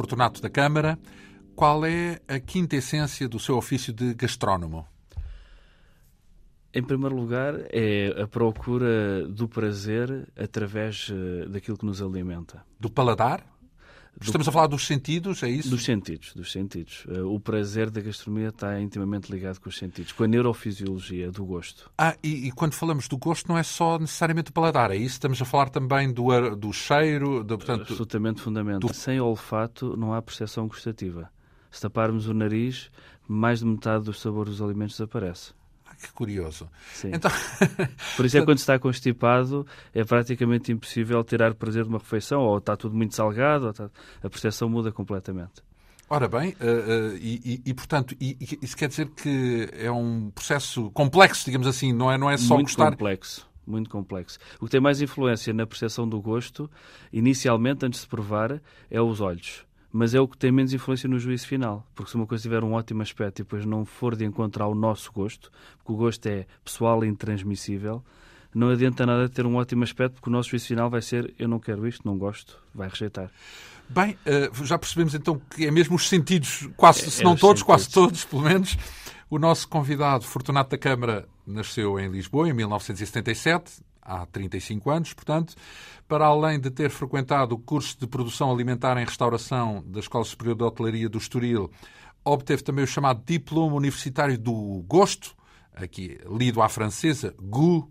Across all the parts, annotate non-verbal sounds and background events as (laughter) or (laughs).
Fortunato da Câmara. Qual é a quinta essência do seu ofício de gastrónomo? Em primeiro lugar, é a procura do prazer através eh, daquilo que nos alimenta. Do paladar? Estamos a falar dos sentidos, é isso? Dos sentidos, dos sentidos. Eh, o prazer da gastronomia está intimamente ligado com os sentidos, com a neurofisiologia do gosto. Ah, e, e quando falamos do gosto não é só necessariamente o paladar, é isso? Estamos a falar também do, do cheiro, do, portanto... Absolutamente fundamental. Do... Sem olfato não há percepção gustativa. Se taparmos o nariz, mais de metade dos sabores dos alimentos desaparece. Que curioso. Sim. Então... (laughs) Por isso é que quando está constipado é praticamente impossível tirar prazer de uma refeição, ou está tudo muito salgado, está... a percepção muda completamente. Ora bem, uh, uh, e, e, e, portanto, e, isso quer dizer que é um processo complexo, digamos assim, não é, não é só muito gostar. complexo, muito complexo. O que tem mais influência na percepção do gosto, inicialmente, antes de provar, é os olhos mas é o que tem menos influência no juízo final. Porque se uma coisa tiver um ótimo aspecto e depois não for de encontrar o nosso gosto, porque o gosto é pessoal e intransmissível, não adianta nada ter um ótimo aspecto, porque o nosso juízo final vai ser eu não quero isto, não gosto, vai rejeitar. Bem, eh, já percebemos então que é mesmo os sentidos, quase, é, se não é todos, sentidos. quase todos, pelo menos. O nosso convidado, Fortunato da Câmara, nasceu em Lisboa em 1977, há 35 anos, portanto, para além de ter frequentado o curso de produção alimentar em restauração da Escola Superior de Hotelaria do Estoril, obteve também o chamado Diploma Universitário do Gosto, aqui lido à francesa, GU,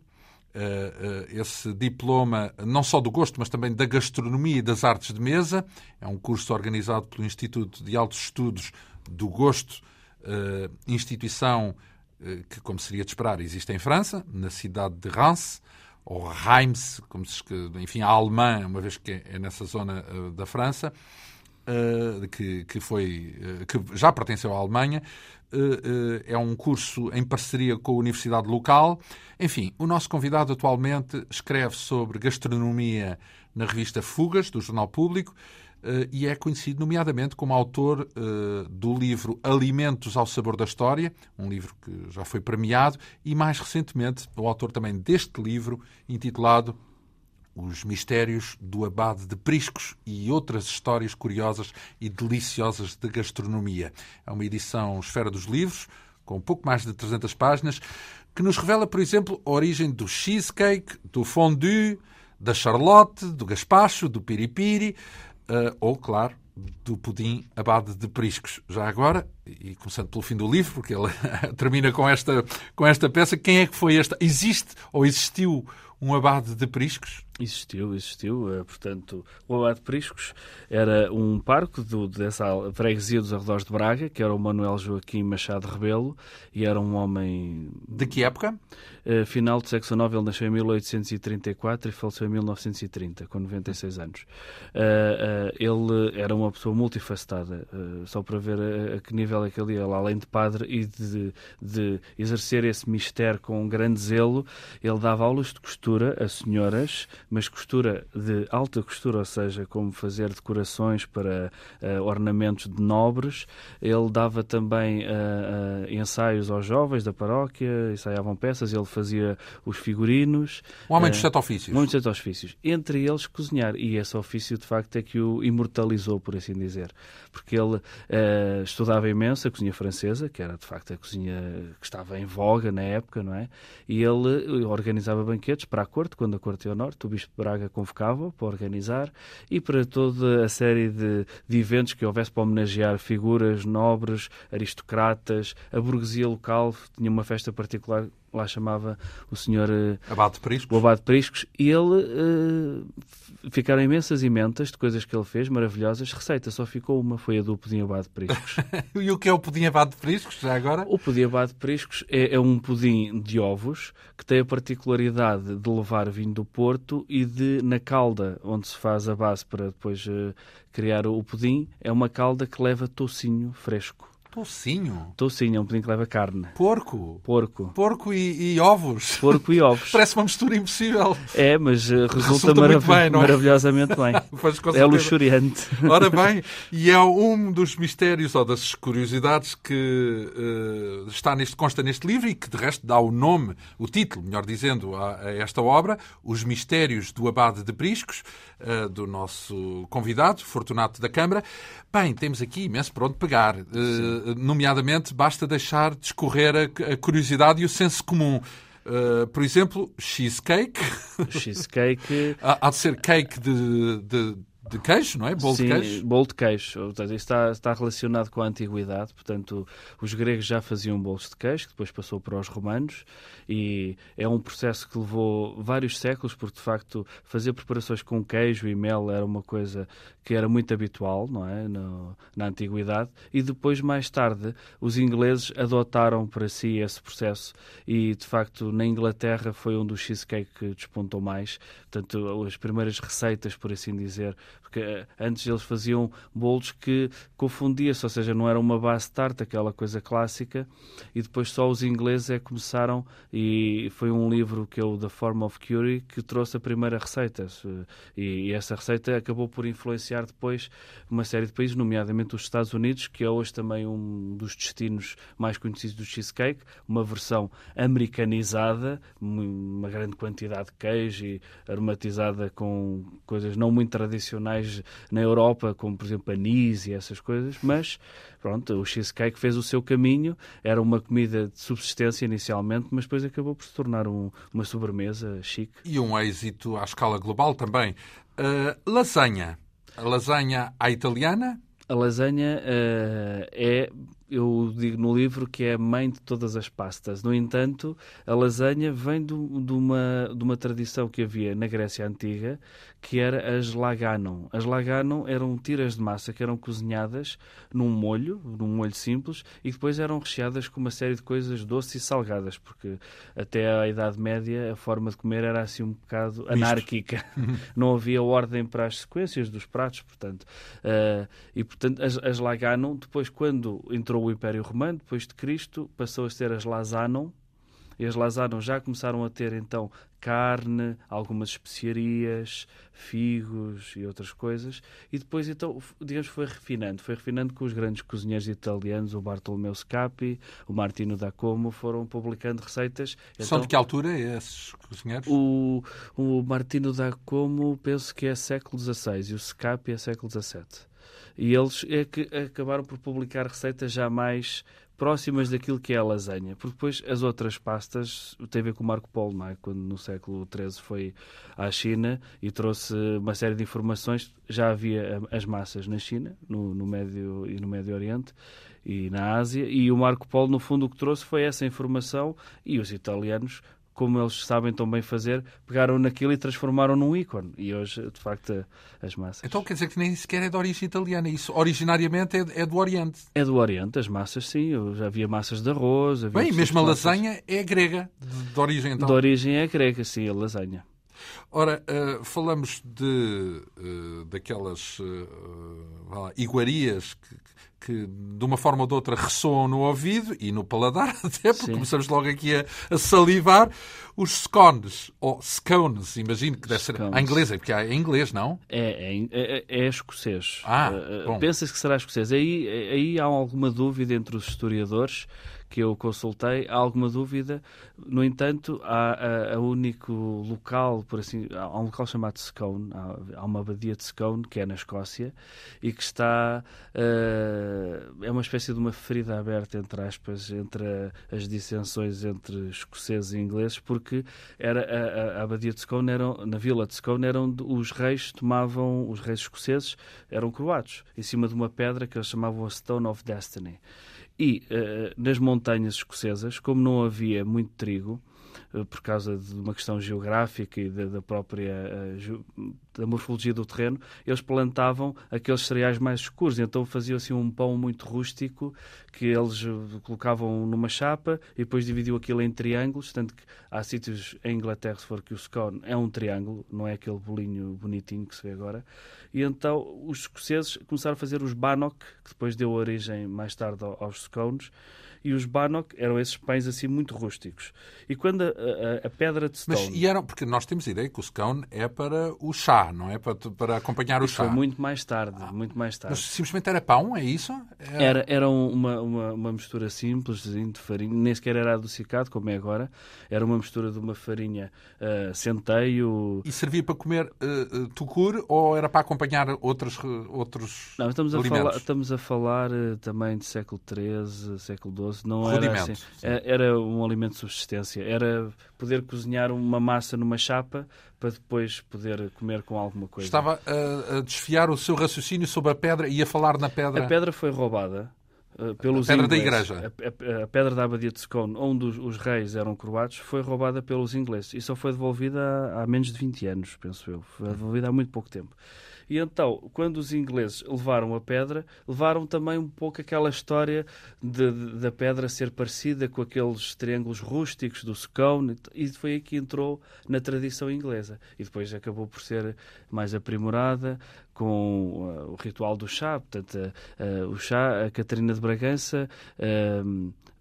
eh, eh, esse diploma não só do gosto, mas também da gastronomia e das artes de mesa. É um curso organizado pelo Instituto de Altos Estudos do Gosto, eh, instituição que, como seria de esperar, existe em França, na cidade de Reims ou Reims, como se enfim, a alemã, uma vez que é nessa zona uh, da França, uh, que, que, foi, uh, que já pertenceu à Alemanha. é um curso em parceria com a universidade local. Enfim, o nosso convidado atualmente escreve sobre gastronomia na revista Fugas, do Jornal Público, e é conhecido nomeadamente como autor uh, do livro Alimentos ao Sabor da História, um livro que já foi premiado, e mais recentemente o autor também deste livro, intitulado Os Mistérios do Abade de Priscos e outras histórias curiosas e deliciosas de gastronomia. É uma edição Esfera dos Livros, com pouco mais de 300 páginas, que nos revela, por exemplo, a origem do cheesecake, do fondue, da charlotte, do gaspacho, do piripiri, uh, ou, claro, do pudim abade de priscos. Já agora, e começando pelo fim do livro, porque ele (laughs) termina com esta, com esta peça, quem é que foi esta? Existe ou existiu um abade de priscos? Existiu, existiu. Eh, portanto, o Abade de Priscos era um parque do, dessa freguesia dos arredores de Braga, que era o Manuel Joaquim Machado Rebelo, e era um homem... De que época? Uh, final do século XIX, ele nasceu em 1834 e faleceu em 1930, com 96 anos. Uh, ele era uma pessoa multifacetada, só para ver a, a, que nível é que ele ia, além de padre e de, de exercer esse mistério com um grande zelo, ele dava aulas de costura a senhoras, mas costura de alta costura, ou seja, como fazer decorações para uh, ornamentos de nobres. Ele dava também uh, uh, ensaios aos jovens da paróquia, ensaiavam peças, ele fazia os figurinos. Um homem dos sete ofícios. Um homem dos sete ofícios. Entre eles, cozinhar. E esse ofício, de facto, é que o imortalizou, por assim dizer. Porque ele estudava imenso a cozinha francesa, que era, de facto, a cozinha que estava em voga na época, não é? E ele organizava banquetes para a corte, quando a corte ia ao norte, o Bispo de Braga convocava para organizar e para toda a série de, de eventos que houvesse para homenagear figuras nobres, aristocratas, a burguesia local tinha uma festa particular lá chamava o senhor uh, Abade Priscos. o Abade Priscos, e ele uh, ficaram imensas ementas de coisas que ele fez, maravilhosas. Receita só ficou uma, foi a do pudim Abade Priscos. (laughs) e o que é o pudim Abade Priscos, já agora? O pudim Abade Priscos é, é, um pudim de ovos que tem a particularidade de levar vinho do Porto e de, na calda, onde se faz a base para depois uh, criar o pudim, é uma calda que leva tocinho fresco. Toucinho? Toucinho, é um pudim que leva carne. Porco? Porco. Porco e, e ovos? Porco e ovos. (laughs) Parece uma mistura impossível. É, mas uh, resulta, resulta marav bem, é? maravilhosamente bem. (laughs) é luxuriante. (laughs) Ora bem, e é um dos mistérios ou das curiosidades que uh, está neste, consta neste livro e que de resto dá o nome, o título, melhor dizendo, a, a esta obra, Os Mistérios do Abade de Priscos, uh, do nosso convidado, Fortunato da Câmara. Bem, temos aqui imenso por onde pegar. Uh, nomeadamente, basta deixar discorrer a, a curiosidade e o senso comum. Uh, por exemplo, cheesecake. Cheesecake. (laughs) há, há de ser cake de, de, de queijo, não é? Bolo Sim, de queijo? bolo de queijo. Portanto, está, está relacionado com a antiguidade. Portanto, os gregos já faziam bolos de queijo, que depois passou para os romanos, e é um processo que levou vários séculos, porque de facto fazer preparações com queijo e mel era uma coisa que era muito habitual, não é? No, na antiguidade, e depois, mais tarde, os ingleses adotaram para si esse processo, e de facto na Inglaterra foi onde o cheesecake despontou mais. Portanto, as primeiras receitas, por assim dizer, porque eh, antes eles faziam bolos que confundia-se, ou seja, não era uma base tarte, aquela coisa clássica, e depois só os ingleses é que começaram, e foi um livro que é o The Form of Curie que trouxe a primeira receita, e essa receita acabou por influenciar depois uma série de países, nomeadamente os Estados Unidos, que é hoje também um dos destinos mais conhecidos do cheesecake, uma versão americanizada, uma grande quantidade de queijo e aromatizada com coisas não muito tradicionais mais na Europa, como por exemplo anis e essas coisas, mas pronto, o cheesecake fez o seu caminho, era uma comida de subsistência inicialmente, mas depois acabou por se tornar um, uma sobremesa chique. E um êxito à escala global também. Uh, lasanha. A lasanha à italiana? A lasanha uh, é eu digo no livro que é a mãe de todas as pastas. No entanto, a lasanha vem do, de, uma, de uma tradição que havia na Grécia Antiga, que era as laganon. As laganon eram tiras de massa que eram cozinhadas num molho, num molho simples, e depois eram recheadas com uma série de coisas doces e salgadas, porque até a Idade Média a forma de comer era assim um bocado anárquica. (laughs) Não havia ordem para as sequências dos pratos, portanto. Uh, e, portanto, as, as laganon, depois, quando entrou o Império Romano, depois de Cristo, passou a ser as Lasanon, e as Lasanon já começaram a ter então carne, algumas especiarias, figos e outras coisas. E depois, então, digamos, foi refinando. Foi refinando com os grandes cozinheiros italianos, o Bartolomeu Scapi, o Martino da Como, foram publicando receitas. São então, de que altura esses cozinheiros? O, o Martino da Como, penso que é século XVI e o Scapi é século XVII. E eles é que acabaram por publicar receitas já mais próximas daquilo que é a lasanha, porque depois as outras pastas têm a ver com Marco Polo, não é? quando no século XIII foi à China e trouxe uma série de informações. Já havia as massas na China, no, no Médio e no Médio Oriente e na Ásia, e o Marco Polo, no fundo, o que trouxe foi essa informação e os italianos como eles sabem tão bem fazer, pegaram naquilo e transformaram num ícone. E hoje, de facto, as massas. Então quer dizer que nem sequer é de origem italiana. Isso originariamente é, é do Oriente. É do Oriente, as massas, sim. Havia massas de arroz. Bem, mesmo a lasanha é grega, de, de origem então. De origem é grega, sim, a lasanha. Ora, uh, falamos de uh, daquelas uh, iguarias que, que de uma forma ou de outra ressoam no ouvido e no paladar, (laughs) até porque Sim. começamos logo aqui a, a, salivar. Os scones, ou scones, imagino que deve scones. ser. A inglesa, porque é em inglês, não? É, é, é, é escocês. Ah, uh, Pensa-se que será escocês. Aí, aí há alguma dúvida entre os historiadores que eu consultei, há alguma dúvida. No entanto, há, o único local, por assim, há um local chamado Scone, há, há, uma abadia de Scone, que é na Escócia, e que está. Uh, é uma espécie de uma ferida aberta, entre aspas, entre a, as dissensões entre escoceses e ingleses, porque era a, a, abadia de Scone, eram, na vila de Scone, eram os reis tomavam, os reis escoceses eram croados, em cima de uma pedra que eles chamavam a Stone of Destiny. E uh, nas montanhas escocesas, como não havia muito trigo, por causa de uma questão geográfica e da, própria da morfologia do terreno, eles plantavam aqueles cereais mais escuros. Então faziam assim um pão muito rústico que eles colocavam numa chapa e depois dividiam aquilo em triângulos. Tanto que há sítios em Inglaterra, se for que o scone é um triângulo, não é aquele bolinho bonitinho que se vê agora. E então os escoceses começaram a fazer os bannock, que depois deu origem mais tarde aos scones e os bannock eram esses pães assim muito rústicos. E quando a, a, a pedra de stone... Mas e eram, porque nós temos a ideia que o scone é para o chá, não é? Para, para acompanhar o chá. Foi muito mais tarde, ah. muito mais tarde. Mas simplesmente era pão, é isso? Era, era, era uma, uma, uma, mistura simples de farinha, nem sequer era adocicado, como é agora. Era uma mistura de uma farinha uh, centeio... E servia para comer uh, uh, tucur ou era para acompanhar outros, outros não, estamos alimentos? A falar, estamos a falar também de século XIII, século XII não era assim. É, era um alimento de subsistência. Era poder cozinhar uma massa numa chapa para depois poder comer com alguma coisa. Estava a, a desfiar o seu raciocínio sobre a pedra e a falar na pedra. A pedra foi roubada. Uh, pelos a pedra ingleses. da igreja. A, a, a, pedra da abadia de Scone, onde os, os, reis eram coroados, foi roubada pelos ingleses e só foi devolvida há, há menos de 20 anos, penso eu. Foi devolvida há muito pouco tempo. E então, quando os ingleses levaram a pedra, levaram também um pouco aquela história de, de, da pedra ser parecida com aqueles triângulos rústicos do scone, e foi aí que entrou na tradição inglesa. E depois acabou por ser mais aprimorada com uh, o ritual do chá. Portanto, uh, uh, o chá, a Catarina de Bragança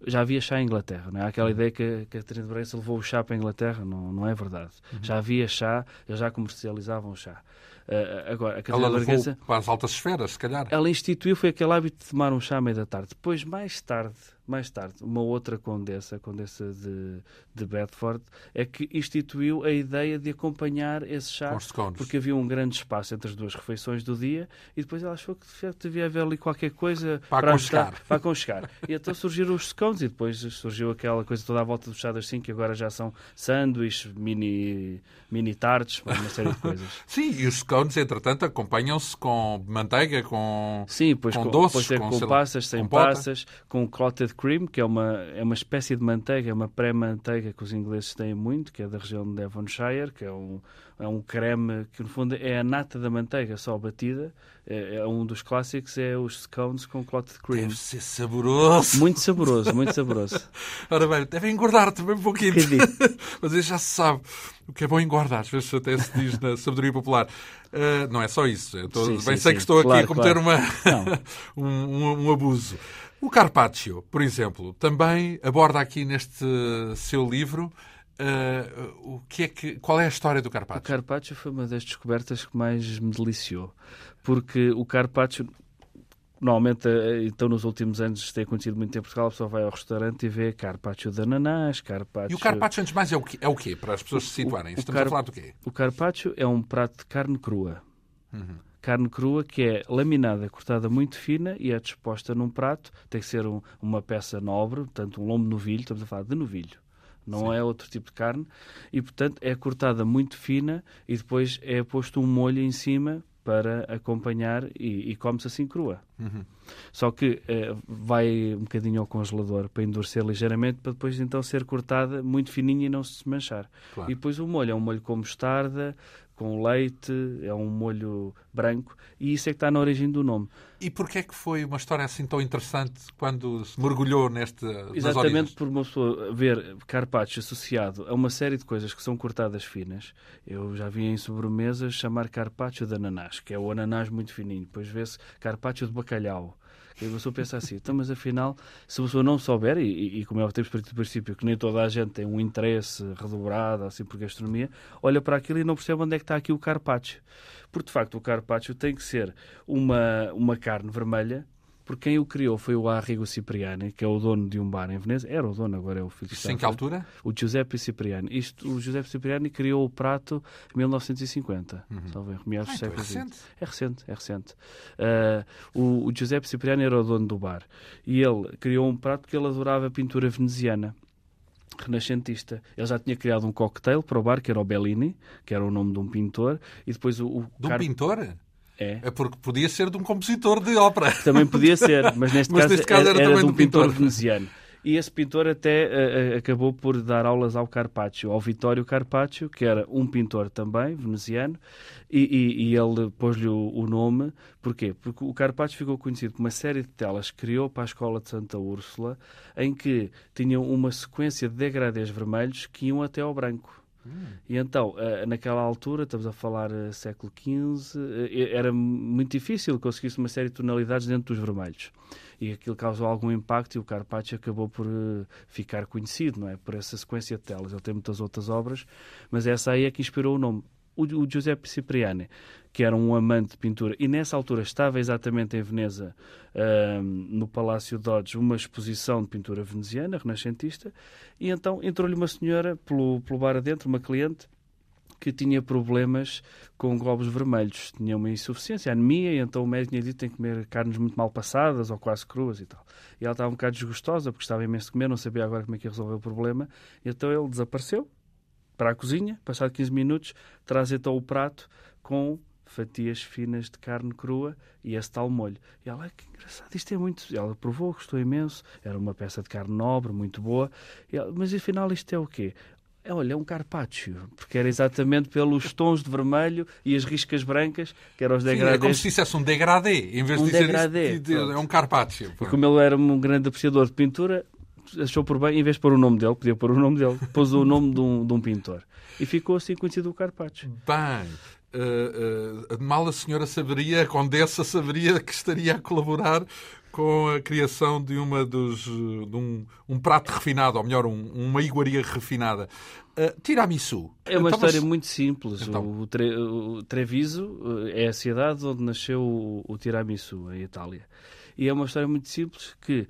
já havia chá em Inglaterra. Não é? Aquela ideia que a Catarina de Bragança levou o chá para a Inglaterra, não, não é verdade. Uhum. Já havia chá, eles já comercializavam chá. Uh, agora, a Catarina ela Bragança, para as altas esferas, se calhar. Ela instituiu, foi aquele hábito de tomar um chá à meia da tarde. Depois, mais tarde, mais tarde, uma outra condessa, a condessa de, de Bedford, é que instituiu a ideia de acompanhar esse chá, porque havia um grande espaço entre as duas refeições do dia, e depois ela achou que devia haver ali qualquer coisa para, para aconchegar. para aconchegar. E então surgiram os scones, e depois surgiu aquela coisa toda à volta do chá das 5, que agora já são sanduíches, mini, mini tartes, uma série de coisas. (laughs) Sim, e os scones, entretanto, acompanham-se com manteiga, com, Sim, pois com, com doces, com, com passas, sem passas, com clotted cream, que é uma, é uma espécie de manteiga, é uma pré-manteiga que os ingleses têm muito, que é da região de Devonshire, que é um, é um creme que, no fundo, é a nata da manteiga só batida. É, é um dos clássicos, é os scones com clotted cream. Deve ser saboroso. Muito saboroso, muito saboroso. (laughs) Ora bem, deve engordar também um pouquinho. (laughs) Mas já se sabe o que é bom engordar, às vezes até se diz na sabedoria popular. Uh, não é só isso. Eu estou, sim, bem sim, sei sim. que estou claro, aqui a cometer claro. uma, (laughs) um, um, um abuso. O Carpaccio, por exemplo, também aborda aqui neste seu livro Uh, o que é que, qual é a história do Carpaccio? O Carpaccio foi uma das descobertas que mais me deliciou, porque o Carpaccio normalmente, eh, então nos últimos anos tem acontecido muito em Portugal, a pessoa vai ao restaurante e vê carpaccio de ananás, carpaccio... E o carpaccio, antes de mais, é o quê? É o quê? Para as pessoas se situarem. Estamos car... a falar do quê? O carpaccio é um prato de carne crua. Uhum carne crua que é laminada, cortada muito fina e é disposta num prato. Tem que ser um, uma peça nobre, portanto, um lombo novilho, estamos a falar de novilho. Não Sim. é outro tipo de carne. E, portanto, é cortada muito fina e depois é posto um molho em cima para acompanhar e, e come-se assim crua. Uhum. Só que eh, vai um bocadinho ao congelador para endurecer ligeiramente, para depois então ser cortada muito fininha e não se desmanchar. Claro. E depois o molho é um molho com mostarda, com leite, é um molho branco, e isso é que está na origem do nome. E porquê é que foi uma história assim tão interessante quando se mergulhou neste Exatamente por uma pessoa ver carpaccio associado a uma série de coisas que são cortadas finas. Eu já vi em sobremesas chamar carpaccio de ananás, que é o ananás muito fininho. Depois vê-se carpaccio de bacalhau, e a pessoa pensa assim, então, mas afinal, se a pessoa não souber, e, e como é o tempo do princípio, que nem toda a gente tem um interesse redobrado assim por gastronomia, olha para aquilo e não percebe onde é que está aqui o carpaccio. Porque, de facto, o carpaccio tem que ser uma, uma carne vermelha porque quem o criou foi o Arrigo Cipriani, que é o dono de um bar em Veneza. Era o dono, agora é o filho. Isso em que altura? O Giuseppe Cipriani. Isto, o Giuseppe Cipriani criou o prato em 1950. Uhum. Talvez, meados do século XX. É recente. É recente, é recente. Uh, o, o Giuseppe Cipriani era o dono do bar. E ele criou um prato porque ele adorava pintura veneziana renascentista. Ele já tinha criado um cocktail para o bar, que era o Bellini, que era o nome de um pintor, e depois o... o de um Car... pintor? É. é porque podia ser de um compositor de ópera. Também podia ser, mas neste (laughs) mas caso, neste caso era, era, era de um pintor, pintor veneziano. E esse pintor até uh, acabou por dar aulas ao Carpaccio, ao Vittorio Carpaccio, que era um pintor também, veneziano, e, e, e ele pôs-lhe o, o, nome. Porquê? Porque o Carpaccio ficou conhecido por uma série de telas que criou para a Escola de Santa Úrsula, em que tinham uma sequência de degradês vermelhos que iam até ao branco. E então, eh, naquela altura, estamos a falar uh, século XV, uh, era muito difícil conseguir-se uma série de tonalidades dentro dos vermelhos. E aquilo causou algum impacto e o Carpaccio acabou por ficar conhecido, não é? Por essa sequência de telas. Ele tem muitas outras obras, mas essa aí é que inspirou o nome o, o Giuseppe Cipriani, que era um amante de pintura, e nessa altura estava exatamente em Veneza, uh, no Palácio Dodge, uma exposição de pintura veneziana, renascentista, e então entrou-lhe uma senhora pelo, pelo bar adentro, uma cliente, que tinha problemas com globos vermelhos, tinha uma insuficiência, anemia, e então o médico tinha dito que tem que comer carnes muito mal passadas ou quase cruas e tal. E ela estava um bocado desgostosa porque estava imenso de comer, não sabia agora como é que ia resolver o problema, e então ele desapareceu, para a cozinha, passado 15 minutos, traz então o prato com fatias finas de carne crua e esse tal molho. E ela, que engraçado, isto é muito. Ela provou, gostou imenso, era uma peça de carne nobre, muito boa. Ela, mas afinal, isto é o quê? É, olha, é um carpaccio, porque era exatamente pelos tons de vermelho e as riscas brancas, que eram os degradês. é como se dissesse um degradê, em vez um de dizer degradê, isso, é um carpaccio. E como ele era um grande apreciador de pintura, achou por bem, em vez de pôr o nome dele, podia pôr o nome dele, pôs o nome de um, de um pintor. E ficou assim conhecido o Carpaccio. Bem, uh, uh, mal a senhora saberia, a condessa saberia que estaria a colaborar com a criação de uma dos de um, um prato refinado, ou melhor, um, uma iguaria refinada. Uh, tiramisu. É uma então, história muito simples. Então... O, Tre... o, Treviso é a cidade onde nasceu o, o tiramisu, em Itália. E é uma história muito simples que uh,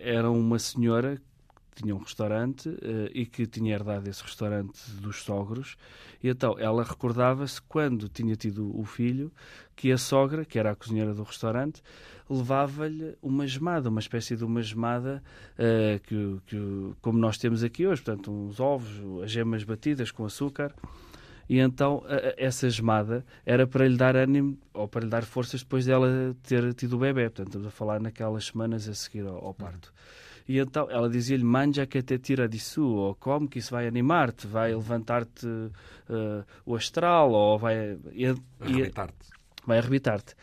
era uma senhora tinha um restaurante uh, e que tinha herdado esse restaurante dos sogros. E então ela recordava-se quando tinha tido o filho que a sogra, que era a cozinheira do restaurante, levava-lhe uma gemada, uma espécie de uma gemada uh, que, que, como nós temos aqui hoje, portanto, uns ovos, as gemas batidas com açúcar. E então essa gemada era para lhe dar ânimo ou para lhe dar forças depois dela ter tido o bebê. Portanto, estamos a falar naquelas semanas a seguir ao, ao parto. E então ela dizia-lhe: manja que até tira disso, ou come que isso vai animar-te, vai levantar-te uh, o astral, ou vai. Arrebitar-te. Vai arrebitar-te.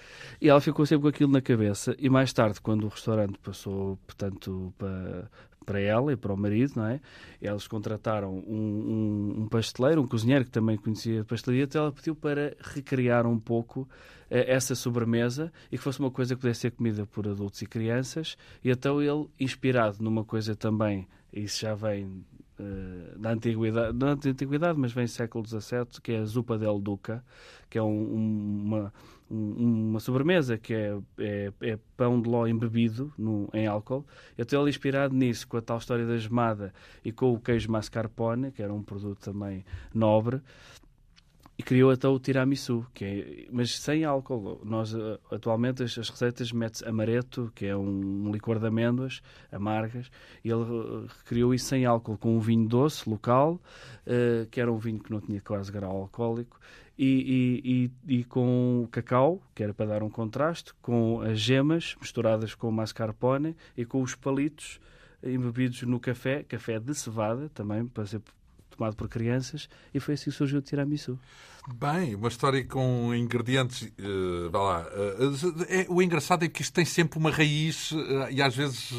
E ela ficou sempre com aquilo na cabeça. E mais tarde, quando o restaurante passou, portanto, para, para ela e para o marido, não é? Eles contrataram um, um, um pasteleiro, um cozinheiro que também conhecia a pastelaria, então ela pediu para recriar um pouco uh, essa sobremesa e que fosse uma coisa que pudesse ser comida por adultos e crianças. E então ele, inspirado numa coisa também, isso já vem uh, da antiguidade, não da antiguidade, mas vem século XVII, que é a Zupa del Duca, que é um, uma uma sobremesa que é, é, é, pão de ló embebido no, em álcool. Eu estou inspirado nisso, com a tal história da gemada e com o queijo mascarpone, que era um produto também nobre. E criou até o tiramisu, que é, mas sem álcool. Nós, eh, atualmente, as, as receitas metem amareto, que é um, licor de amêndoas amargas, e ele uh, criou isso sem álcool, com um vinho doce local, uh, que era um vinho que não tinha quase grau alcoólico, e, e, e, com cacau, que era para dar um contraste, com as gemas misturadas com mascarpone e com os palitos embebidos no café, café de cevada, também para ser tomado por crianças, e foi assim que surgiu o tiramisu. Bem, uma história com ingredientes. Uh, vá lá. Uh, é, o engraçado é que isto tem sempre uma raiz, uh, e às vezes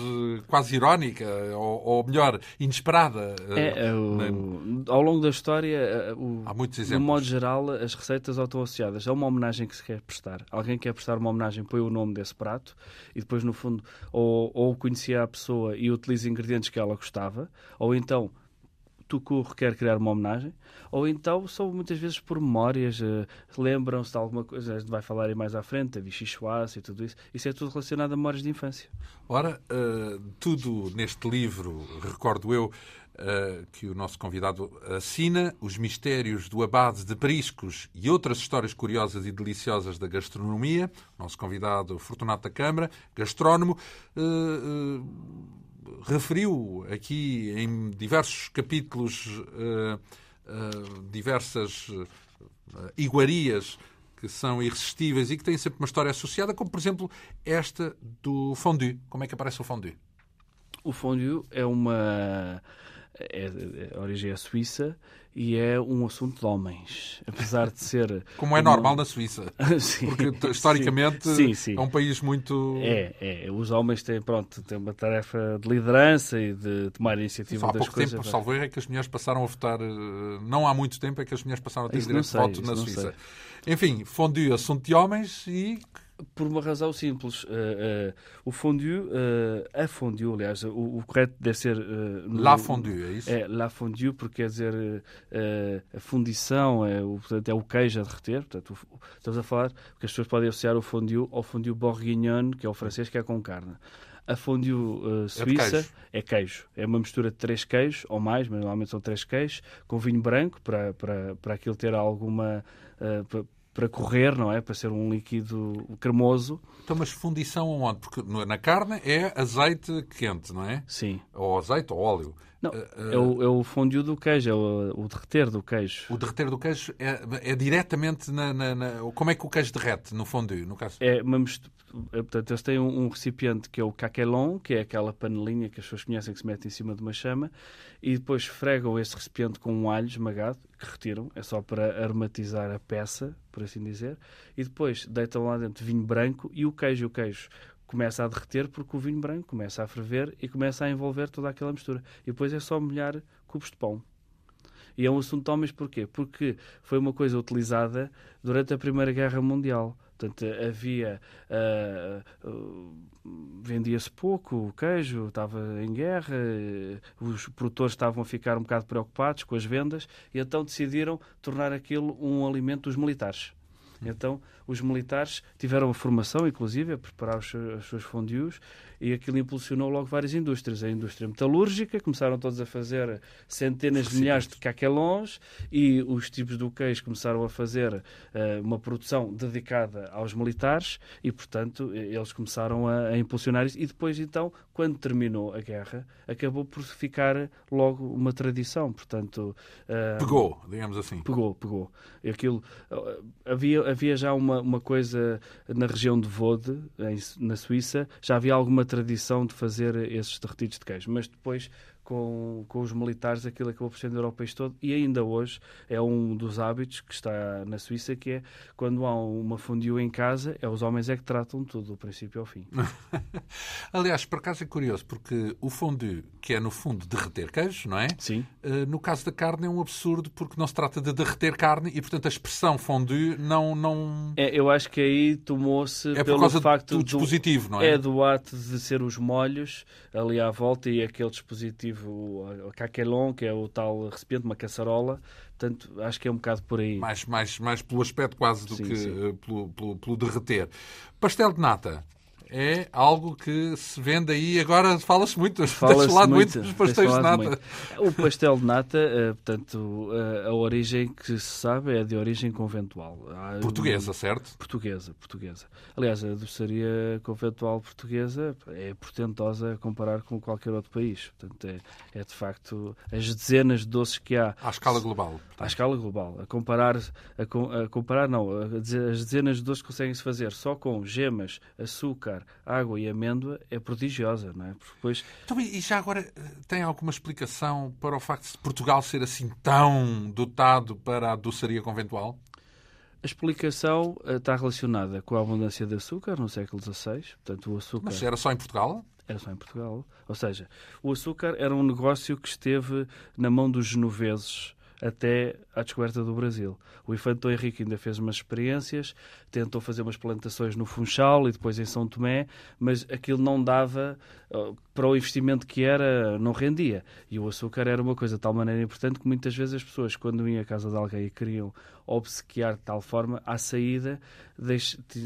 quase irónica, ou, ou melhor, inesperada. É, o, ao longo da história, o, há muitos exemplos. No modo geral, as receitas estão associadas a uma homenagem que se quer prestar. Alguém quer prestar uma homenagem, põe o nome desse prato, e depois, no fundo, ou, ou conhecia a pessoa e utiliza ingredientes que ela gostava, ou então Tucurro quer criar uma homenagem, ou então são muitas vezes por memórias, uh, lembram-se de alguma coisa, a gente vai falar aí mais à frente, a Vichychoas e tudo isso. Isso é tudo relacionado a memórias de infância. Ora, uh, tudo neste livro, recordo eu, uh, que o nosso convidado assina, Os Mistérios do Abade de Priscos e outras histórias curiosas e deliciosas da gastronomia. Nosso convidado, Fortunato da Câmara, gastrónomo referiu aqui em diversos capítulos uh, uh, diversas uh, iguarias que são irresistíveis e que têm sempre uma história associada, como por exemplo esta do fondue. Como é que aparece o fondue? O fondue é uma. É, é, a origem é suíça e é um assunto de homens, apesar de ser... (laughs) Como é uma... normal na Suíça, (laughs) sim, porque historicamente sim, sim, é um país muito... É, é, os homens têm, pronto, têm uma tarefa de liderança e de tomar iniciativa Só há pouco coisas. tempo, salvo é que as mulheres passaram a votar, eh, não há muito tempo é que as mulheres passaram a ter direito de voto na Suíça. Sei. Enfim, fondue assunto de homens e por uma razão simples. Uh, uh, o fondue, uh, a fondue, aliás, o, o, correto deve ser... la fondue, é isso? É, la fondue, porque quer dizer a fundição, é o, portanto, é o queijo a derreter. Portanto, o, estamos a falar que as pessoas podem associar o fondue ao fondue bourguignon, que é o francês, que é com carne. A fondue uh, suíça é queijo. é queijo. É uma mistura de três queijos, ou mais, mas normalmente são três queijos, com vinho branco, para, para, para aquilo ter alguma... Uh, para correr, não é? Para ser um líquido cremoso. Então, mas fundição onde? Porque na carne é azeite quente, não é? Sim. Ou azeite ou óleo. Não, uh, é, o, é o fondue do queijo, é o, o, derreter do queijo. O derreter do queijo é, é diretamente na, na, na, Como é que o queijo derrete no fondue, no caso? É mistura, é, portanto, eles têm um, um, recipiente que é o caquelon, que é aquela panelinha que as pessoas conhecem que se mete em cima de uma chama, e depois fregam esse recipiente com um alho esmagado, que retiram, é só para aromatizar a peça, por assim dizer, e depois deitam lá dentro vinho branco e o queijo. O queijo começa a derreter porque o vinho branco começa a ferver e começa a envolver toda aquela mistura. E depois é só molhar cubos de pão. E é um assunto homens porquê? Porque foi uma coisa utilizada durante a Primeira Guerra Mundial. Portanto, havia. Uh, vendia-se pouco o queijo, estava em guerra, os produtores estavam a ficar um bocado preocupados com as vendas e então decidiram tornar aquilo um alimento dos militares. Então, os militares tiveram a formação, inclusive, a preparar os, seus fondios e aquilo impulsionou logo várias indústrias. A indústria metalúrgica, começaram todos a fazer centenas de milhares de caquelons e os tipos do queijo começaram a fazer uh, uma produção dedicada aos militares e, portanto, eles começaram a, a, impulsionar isso. E depois, então, quando terminou a guerra, acabou por ficar logo uma tradição. Portanto, uh, pegou, digamos assim. Pegou, pegou. Aquilo, uh, havia, havia já uma, uma coisa na região de em, na Suíça, já havia alguma tradição de fazer esses derretidos de queijo, mas depois com, com os militares aquilo acabou por ser no Europa todo e ainda hoje é um dos hábitos que está na Suíça que é quando há uma fondue em casa é os homens é que tratam tudo do princípio ao fim (laughs) aliás por acaso é curioso porque o fondue que é no fundo derreter queijo não é? Sim uh, no caso da carne é um absurdo porque não se trata de derreter carne e portanto a expressão fondue não não é, eu acho que aí tomou-se é pelo facto do dispositivo não é? é do ato de ser os molhos ali à volta e aquele dispositivo o, o caquelon, que é o tal recipiente, uma caçarola. Portanto, acho que é um bocado por aí. Mais, mais, mais pelo aspecto quase do sim, que sim. Uh, pelo, pelo, pelo derreter. Pastel de nata é algo que se vende aí. Agora fala-se muito, fala (laughs) deixa lá muito dos pastéis de nata. Muito. O pastel de nata, eh, portanto, eh, a origem que se sabe é de origem conventual. Portuguesa, certo? Portuguesa, portuguesa. Aliás, a doçaria conventual portuguesa é portentosa a comparar com qualquer outro país. Portanto, é, é de facto as dezenas de doces que há. À escala global. À escala global. A comparar, a, a comparar não, as dezenas de doces que conseguem-se fazer só com gemas, açúcar, água e amêndoa é prodigiosa, não é? Porque depois... Então, e já agora eh, tem alguma explicação para o facto de Portugal ser assim tão dotado para a doçaria conventual? A explicação uh, está relacionada com a abundância de açúcar no século XVI. Portanto, o açúcar... Mas era só em Portugal? Era só em Portugal. Ou seja, o açúcar era um negócio que esteve na mão dos genoveses até à descoberta do Brasil. O infante Henrique ainda fez umas experiências, tentou fazer umas plantações no Funchal e depois em São Tomé, mas aquilo não dava uh, para o investimento que era, não rendia. E o açúcar era uma coisa de tal maneira importante que muitas vezes as pessoas, quando iam à casa de alguém e queriam obsequiar de tal forma, à saída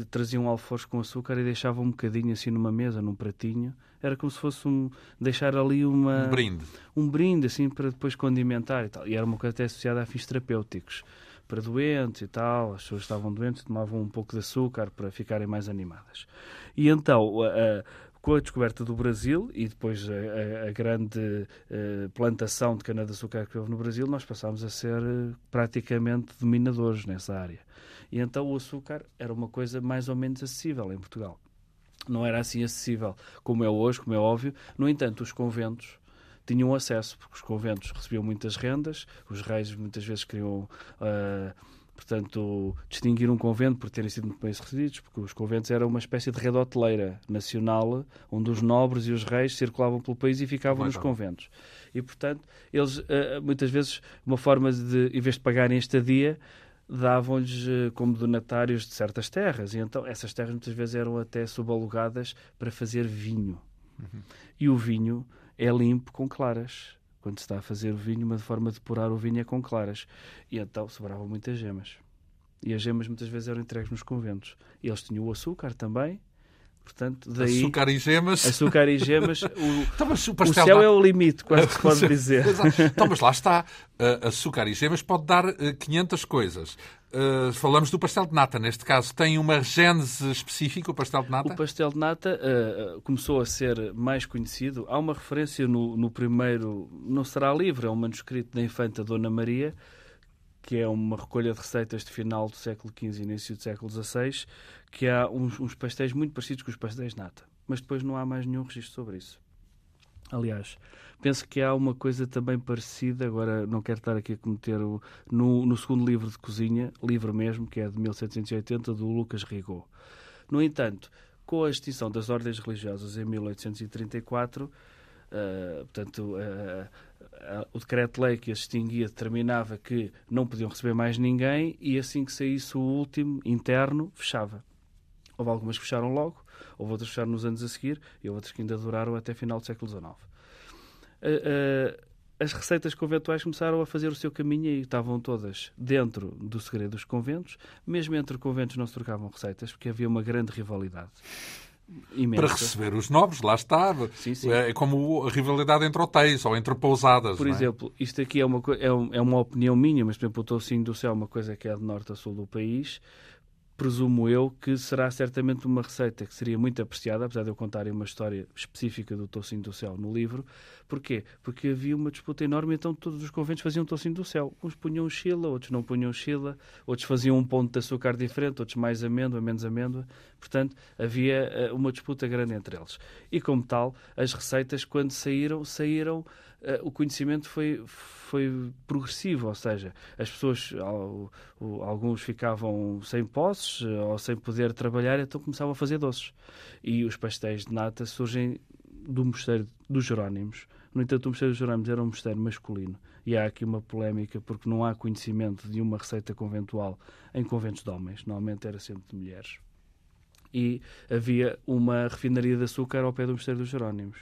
traziam alforjes com açúcar e deixavam um bocadinho assim numa mesa, num pratinho. Era como se fosse um deixar ali uma um brinde, um brinde assim para depois condimentar e tal. E era uma coisa até associada a fins terapêuticos para doentes e tal. As pessoas estavam doentes, tomavam um pouco de açúcar para ficarem mais animadas. E então, a, com a descoberta do Brasil e depois a, a grande uh, plantação de cana-de-açúcar que houve no Brasil, nós passámos a ser uh, praticamente dominadores nessa área. E então o açúcar era uma coisa mais ou menos acessível em Portugal. Não era assim acessível como é hoje, como é óbvio. No entanto, os conventos tinham acesso, porque os conventos recebiam muitas rendas, os reis muitas vezes queriam, uh, portanto, distinguir um convento por terem sido muito bem sucedidos, porque os conventos eram uma espécie de rede hoteleira nacional, onde os nobres e os reis circulavam pelo país e ficavam nos conventos. E, portanto, eles, uh, muitas vezes, uma forma de, em vez de pagarem estadia, davam-lhes uh, como donatários de certas terras. E então essas terras muitas vezes eram até subalugadas para fazer vinho. Uhum. E o vinho é limpo com claras. Quando se está a fazer o vinho, uma forma de depurar o vinho é com claras. E então sobravam muitas gemas. E as gemas muitas vezes eram entregues nos conventos. E eles tinham o açúcar também, Portanto, daí, açúcar e gemas. Açúcar e gemas. O, (laughs) então, o, o céu é o limite, quase se (laughs) pode dizer. (laughs) então, mas lá está. Uh, açúcar e gemas pode dar uh, 500 coisas. Uh, falamos do pastel de nata, neste caso. Tem uma gênese específica o pastel de nata? O pastel de nata uh, começou a ser mais conhecido. Há uma referência no, no primeiro, não será livre, é um manuscrito da infanta Dona Maria, que é uma recolha de receitas de final do século XV e início do século XVI, que há uns, uns pastéis muito parecidos com os pastéis nata. Mas depois não há mais nenhum registro sobre isso. Aliás, penso que há uma coisa também parecida, agora não quero estar aqui a cometer, o, no, no segundo livro de cozinha, livro mesmo, que é de 1780, do Lucas Rigaud. No entanto, com a extinção das ordens religiosas em 1834, uh, eh, portanto, uh, o decreto-lei que as extinguia determinava que não podiam receber mais ninguém e assim que saísse o último interno, fechava. Houve algumas que fecharam logo, houve outras que fecharam nos anos a seguir e outras que ainda duraram até final do século XIX. as receitas conventuais começaram a fazer o seu caminho e estavam todas dentro do segredo dos conventos. Mesmo entre conventos não se trocavam receitas porque havia uma grande rivalidade. Imensa. Para receber os nobres, lá está. Sim, sim. É como a rivalidade entre hotéis ou entre pousadas. Por é? exemplo, isto aqui é uma, é, é uma opinião minha, mas, por exemplo, o Tocinho do Céu é uma coisa que é de norte a sul do país presumo eu que será certamente uma receita que seria muito apreciada, apesar de eu contarem uma história específica do tocinho do céu no livro. Porquê? Porque havia uma disputa enorme, então todos os conventos faziam tocinho do céu. Uns punham chila, outros não punham chila, outros faziam um ponto de açúcar diferente, outros mais amêndoa, menos amêndoa. Portanto, havia uh, uma disputa grande entre eles. E como tal, as receitas, quando saíram, saíram o conhecimento foi, foi progressivo, ou seja, as pessoas, alguns ficavam sem posses eh, ou sem poder trabalhar, então começavam a fazer doces. E os pastéis de nata surgem do mosteiro dos Jerónimos. No entanto, o mosteiro dos Jerónimos era um mosteiro masculino. E há aqui uma polémica porque não há conhecimento de uma receita conventual em conventos de homens. Normalmente era sempre de mulheres. E havia uma refinaria de açúcar ao pé do mosteiro dos Jerónimos.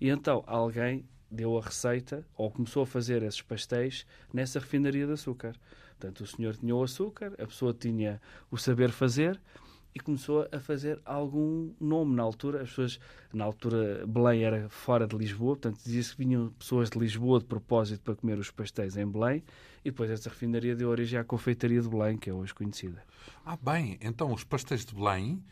E então alguém deu a receita ou começou a fazer esses pastéis nessa refinaria de açúcar. Portanto, o senhor tinha o açúcar, a pessoa tinha o saber fazer e começou a fazer algum nome na altura. As pessoas, na altura, Belém era fora de Lisboa, portanto, dizia-se que vinham pessoas de Lisboa de propósito para comer os pastéis em Belém e depois essa refinaria deu origem à confeitaria de Belém, que é hoje conhecida. Ah, bem, então os pastéis de Belém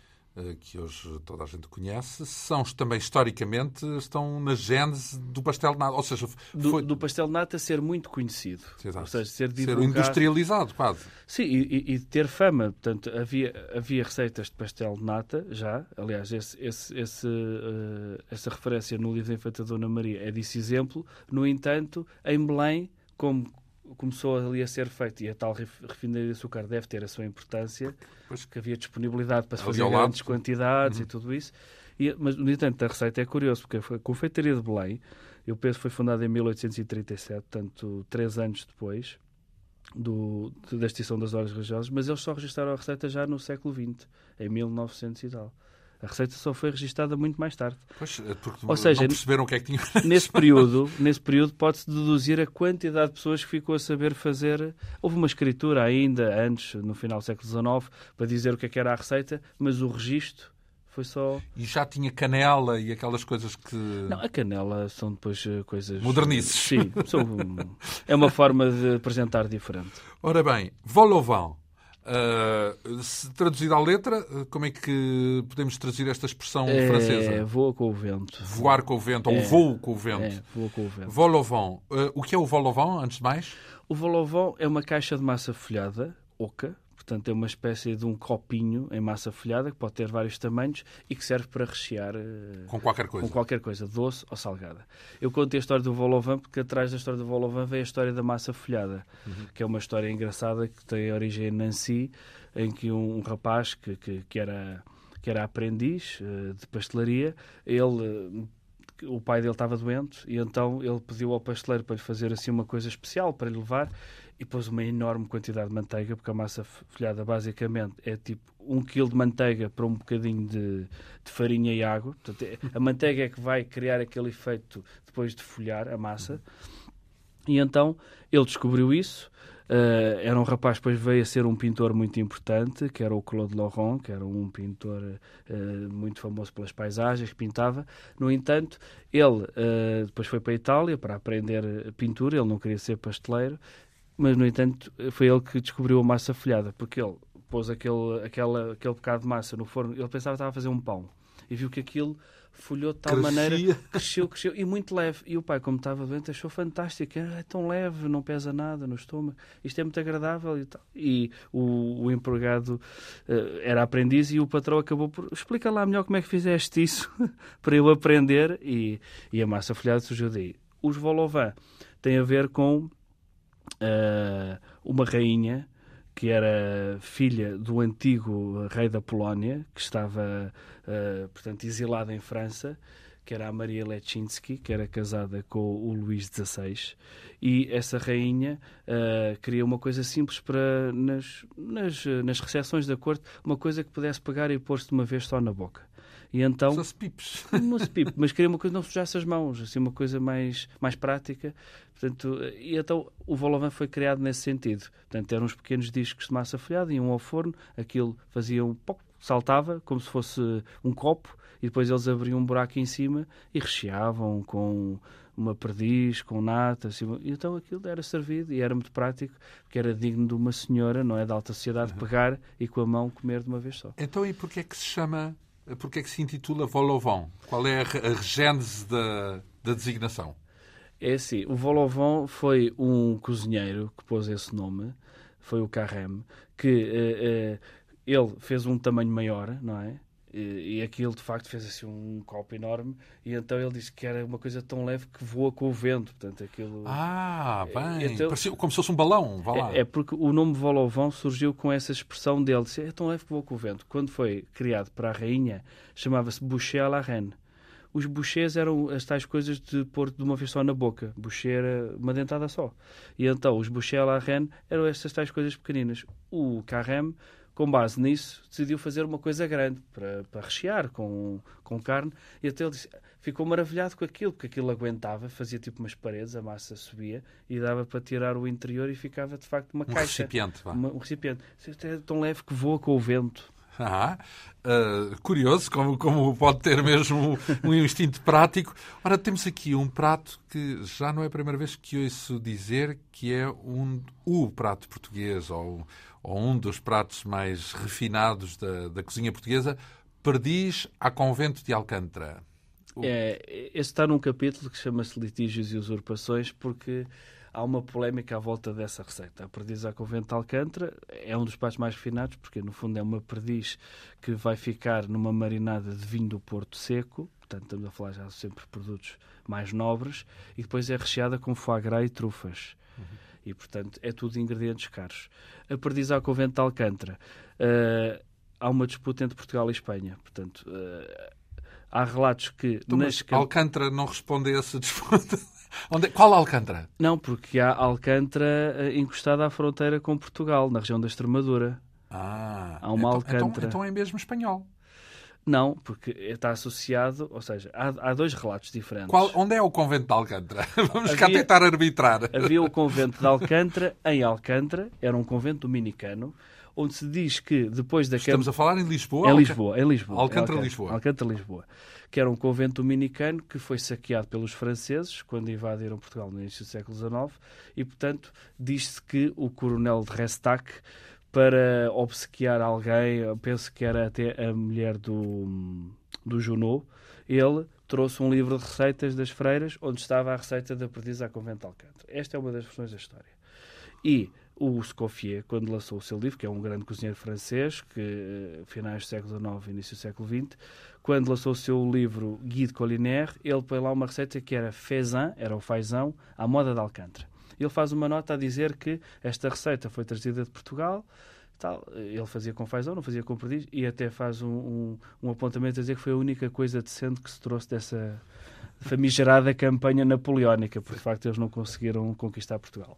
que hoje toda a gente conhece, são também historicamente estão na gênese do pastel de nata, ou seja, foi... do, do, pastel de nata ser muito conhecido, Exato. ou seja, ser, divulgado... ser industrializado quase. Sim, e, e, ter fama, portanto havia havia receitas de pastel de nata já, aliás esse, esse, esse uh, essa referência no livro da Infanta Dona Maria é desse exemplo. No entanto, em Belém como começou ali a ser feito e a tal refinaria de açúcar deve ter a sua importância, pois que havia disponibilidade para se fazer grandes quantidades uhum. e tudo isso. E, mas, no entanto, a receita é curiosa, porque a confeitaria de Belém, eu penso foi fundada em 1837, portanto, três anos depois do, da extinção das horas religiosas, mas eles só registraram a receita já no século XX, em 1900 e tal. A receita só foi registada muito mais tarde. Pois, é porque Ou seja, não perceberam o que é que tinham. (laughs) Nesse período, nesse período pode-se deduzir a quantidade de pessoas que ficou a saber fazer. Houve uma escritura ainda antes, no final do século XIX, para dizer o que, é que era a receita, mas o registro foi só. E já tinha canela e aquelas coisas que. Não, a canela são depois eh, coisas. Modernices. Sim, são... (laughs) é uma forma de apresentar diferente. Ora bem, vol au vent. Uh, se traduzido à letra, como é que podemos traduzir esta expressão é, francesa? Voa com o vento. Voar com o vento, é, ou voo com o vento. É, voa com o vento. Vol au vent. Uh, o que é o vol au vent, antes de mais? O vol au vent é uma caixa de massa folhada, oca, Portanto, é uma espécie de um copinho em massa folhada que pode ter vários tamanhos e que serve para rechear uh, com qualquer coisa. Com qualquer coisa, doce ou salgada. Eu conto a história do Volovan porque atrás da história do Volovan vem a história da massa folhada, uhum. que é uma história engraçada que tem origem em Nancy, em que um, um rapaz que, que, que, era, que era aprendiz uh, de pastelaria, ele o pai dele estava doente e então ele pediu ao pasteleiro para lhe fazer assim uma coisa especial para lhe levar e pôs uma enorme quantidade de manteiga, porque a massa folhada basicamente é tipo um quilo de manteiga para um bocadinho de, de farinha e água. Portanto, é, a manteiga é que vai criar aquele efeito depois de folhar a massa. E então ele descobriu isso. Uh, era um rapaz, depois veio a ser um pintor muito importante, que era o Claude Laurent, que era um pintor uh, muito famoso pelas paisagens que pintava. No entanto, ele uh, depois foi para a Itália para aprender pintura, ele não queria ser pasteleiro, mas no entanto foi ele que descobriu a massa folhada, porque ele pôs aquele, aquela, aquele bocado de massa no forno, ele pensava que estava a fazer um pão e viu que aquilo folhou de tal Crescia. maneira, (laughs) cresceu, cresceu e muito leve. E o pai, como estava doente, achou fantástico, é tão leve, não pesa nada no estômago, isto é muito agradável e tal. E o, o empregado uh, era aprendiz e o patrão acabou por explica lá melhor como é que fizeste isso (laughs) para eu aprender e, e a massa folhada surgiu daí. Os Volovan têm a ver com uh, uma rainha que era filha do antigo rei da Polónia, que estava, uh, portanto, exilada em França, que era a Maria Lechinsky, que era casada com o Luís XVI, e essa rainha uh, queria uma coisa simples para, nas, nas, nas recepções da corte, uma coisa que pudesse pegar e pôr-se de uma vez só na boca. E então, Só pipes. pipe, mas (laughs) queria uma coisa que não sujasse as mãos, assim, uma coisa mais, mais prática. Portanto, e então o Volovan foi criado nesse sentido. Portanto, eram uns pequenos discos de massa folhada, iam ao forno, aquilo fazia um pouco, saltava, como se fosse um copo, e depois eles abriam um buraco em cima e recheavam com uma perdiz, com nata, assim, e então aquilo era servido e era muito prático, porque era digno de uma senhora, não é, da alta sociedade, uhum. pegar e com a mão comer de uma vez só. Então, e porquê é que se chama porque é que se intitula Volovon? Qual é a, gênese da, da designação? É assim, o Volovon foi um cozinheiro que pôs esse nome, foi o Carrem, que uh, uh, ele fez um tamanho maior, não é? E, e aquilo de facto fez assim um copo enorme e então ele disse que era uma coisa tão leve que voa com o vento portanto aquilo ah bem então, Parecia como se fosse um balão vá lá. É, é porque o nome Volovão surgiu com essa expressão dele disse, é tão leve que voa com o vento quando foi criado para a rainha chamava-se boucher à la reine os bouchers eram as tais coisas de pôr de uma vez só na boca. Boucher era uma dentada só. E então os bouchers à la reine eram estas tais coisas pequeninas. O carême com base nisso, decidiu fazer uma coisa grande para, para rechear com, com carne. E até ele disse, ficou maravilhado com aquilo, porque aquilo aguentava, fazia tipo umas paredes, a massa subia e dava para tirar o interior e ficava de facto uma um caixa. Recipiente, uma, um recipiente. É tão leve que voa com o vento. Ah, uh, curioso, como, como pode ter mesmo um, um instinto prático. Ora, temos aqui um prato que já não é a primeira vez que ouço dizer que é um, o prato português, ou ou um dos pratos mais refinados da, da cozinha portuguesa, perdiz a convento de Alcântara. É, esse está num capítulo que chama-se Litígios e Usurpações, porque há uma polémica à volta dessa receita. A perdiz a convento de Alcântara é um dos pratos mais refinados, porque no fundo é uma perdiz que vai ficar numa marinada de vinho do Porto Seco, portanto estamos a falar já sempre de produtos mais nobres, e depois é recheada com foie gras e trufas. Uhum e, portanto, é tudo ingredientes caros. A perdiz ao convento de Alcântara. Uh, há uma disputa entre Portugal e Espanha. Portanto, uh, há relatos que... Então, nas... Alcântara não responde a essa disputa? (laughs) Onde... Qual Alcântara? Não, porque há Alcântara uh, encostada à fronteira com Portugal, na região da Extremadura. Ah, há uma então, Alcântara. Então, então é mesmo espanhol. Não, porque está associado, ou seja, há, há dois relatos diferentes. Qual, onde é o convento de Alcântara? (laughs) Vamos havia, cá tentar arbitrar. Havia o (laughs) convento de Alcântara, em Alcântara, era um convento dominicano, onde se diz que depois da Estamos a falar em Lisboa? Em Lisboa, em Lisboa. Alcântara, Lisboa. Alcântara, Lisboa. Que era um convento dominicano que foi saqueado pelos franceses quando invadiram Portugal no início do século XIX e, portanto, diz-se que o coronel de Restac para obsequiar alguém, penso que era até a mulher do, do Junot, ele trouxe um livro de receitas das freiras onde estava a receita da perdiz à convento de Alcântara. Esta é uma das versões da história. E O Escoffier, quando lançou o seu livro, que é um grande cozinheiro francês, que uh, finais do século XIX, início do século XX, quando lançou o seu livro Guide Culinaire, ele põe lá uma receita que era faisan, era o fazão, à moda de Alcântara. Ele faz uma nota a dizer que esta receita foi trazida de Portugal, tal, ele fazia com fazão, não fazia com perdiz, e até faz um, um, um, apontamento a dizer que foi a única coisa decente que se trouxe dessa famigerada campanha napoleónica, porque de facto eles não conseguiram conquistar Portugal.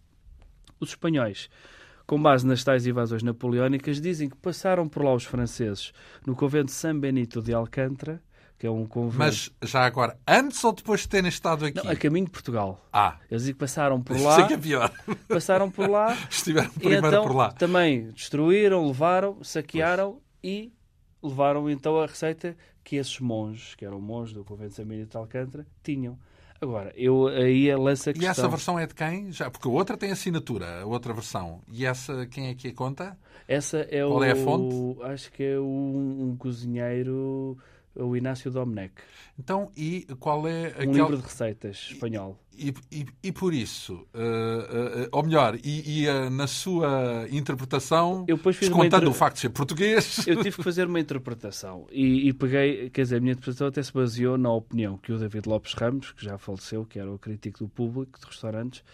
Os espanhóis, com base nas tais invasões napoleónicas, dizem que passaram por lá os franceses no convento de São Benito de Alcântara, que é um convento... Mas já agora, antes ou depois de terem estado aqui? Não, a caminho de Portugal. Ah. Eles que passaram por lá. que é pior. (laughs) Passaram por lá. (laughs) Estiveram primeiro então, por lá. Também destruíram, levaram, saquearam pois. e levaram então a receita que esses monges, que eram monges do convento de São Benito de Alcântara, tinham. Agora, eu aí lanço a questão... E essa versão é de quem? Já, porque a outra tem assinatura, a outra versão. E essa, quem é que a conta? Essa é Qual o... é a fonte? Acho que é um, um cozinheiro o Inácio Domenech. Então, e qual é aquele... Um livro de receitas espanhol. E, e, e por isso, uh, uh, ou melhor, e, e uh, na sua interpretação, eu depois descontando inter... o facto de ser português... Eu tive (laughs) que fazer uma interpretação e, e, peguei, quer dizer, a minha interpretação até se baseou na opinião que o David Lopes Ramos, que já faleceu, que era o crítico do público de restaurantes,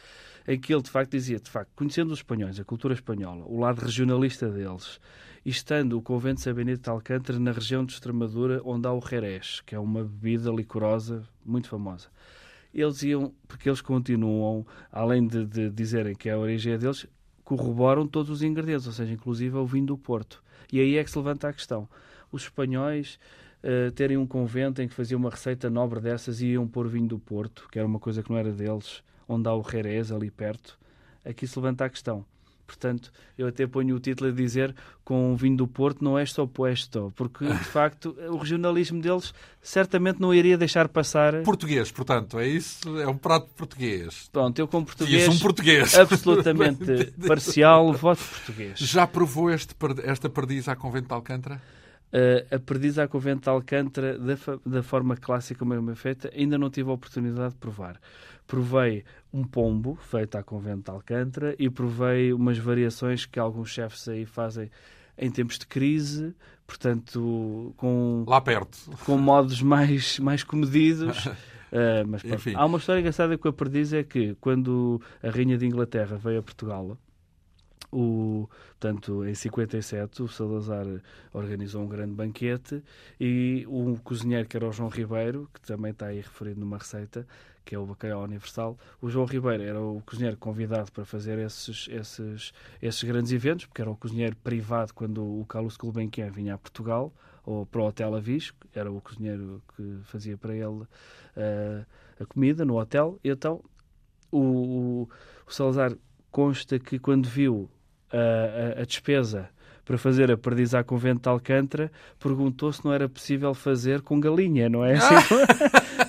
em que ele de facto dizia, de facto, conhecendo os espanhóis, a cultura espanhola, o lado regionalista deles, estando o convento de Benito de Alcântara na região de Extremadura, onde há o Jerez, que é uma bebida licorosa muito famosa. Eles iam, porque eles continuam, além de, de dizerem que é a origem deles, corroboram todos os ingredientes, ou seja, inclusive o vinho do Porto. E aí é que se levanta a questão. Os espanhóis uh, terem um convento em que faziam uma receita nobre dessas e iam pôr vinho do Porto, que era uma coisa que não era deles, onde há o Jerez ali perto, aqui se levanta a questão Portanto, eu até ponho o título a dizer com o vinho do Porto não é só poesto, porque de (laughs) facto o regionalismo deles certamente não iria deixar passar. Português, portanto, é isso? É um prato português. Pronto, eu como português. um português. (laughs) Absolutamente parcial, voto português. Já provou este, esta perdiz à Convento de Alcântara? Uh, a perdiz à Convento de Alcântara, da, da forma clássica como é feita, ainda não tive a oportunidade de provar. Provei um pombo feito à convento de Alcântara e provei umas variações que alguns chefes aí fazem em tempos de crise, portanto, com lá perto, com modos mais mais comedidos. uh, (laughs) mas há uma história engraçada com a perdiz é que quando a rainha de Inglaterra veio a Portugal, o, portanto, em 57, o Salazar organizou um grande banquete e o cozinheiro, que era o João Ribeiro, que também está aí referido numa receita, que é o Bacalhau Universal, o João Ribeiro era o cozinheiro convidado para fazer esses, esses, esses grandes eventos, porque era o cozinheiro privado quando o Carlos Gulbenkian vinha a Portugal, ou para o Hotel Avis, era o cozinheiro que fazia para ele uh, a comida no hotel, e então o, o, o Salazar consta que quando viu a, a, despesa para fazer a perdiz à convento de Alcântara, perguntou se não era possível fazer com galinha, não é? (laughs) Assim,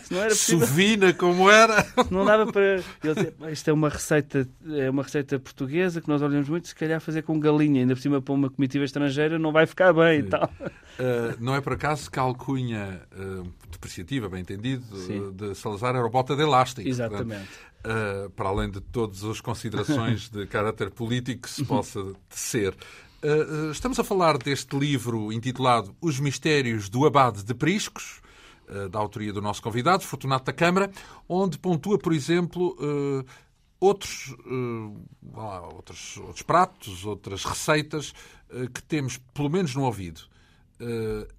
se não era possível... Sovina, como era? Não dava para... Ele disse, isto é uma receita, é uma receita portuguesa que nós olhamos muito, se calhar fazer com galinha, ainda por cima para uma comitiva estrangeira não vai ficar bem Sim. e tal. Uh, não é por acaso que a alcunha uh, depreciativa, bem entendido, Sim. de Salazar era o bota de elástico. Exatamente. Uh, para além de todas as considerações (laughs) de caráter político que se possa tecer. Uh, estamos a falar deste livro intitulado Os Mistérios do Abade de Priscos, uh, da autoria do nosso convidado, Fortunato da Câmara, onde pontua, por exemplo, outros, outros, outros pratos, outras receitas que temos, pelo menos, no ouvido.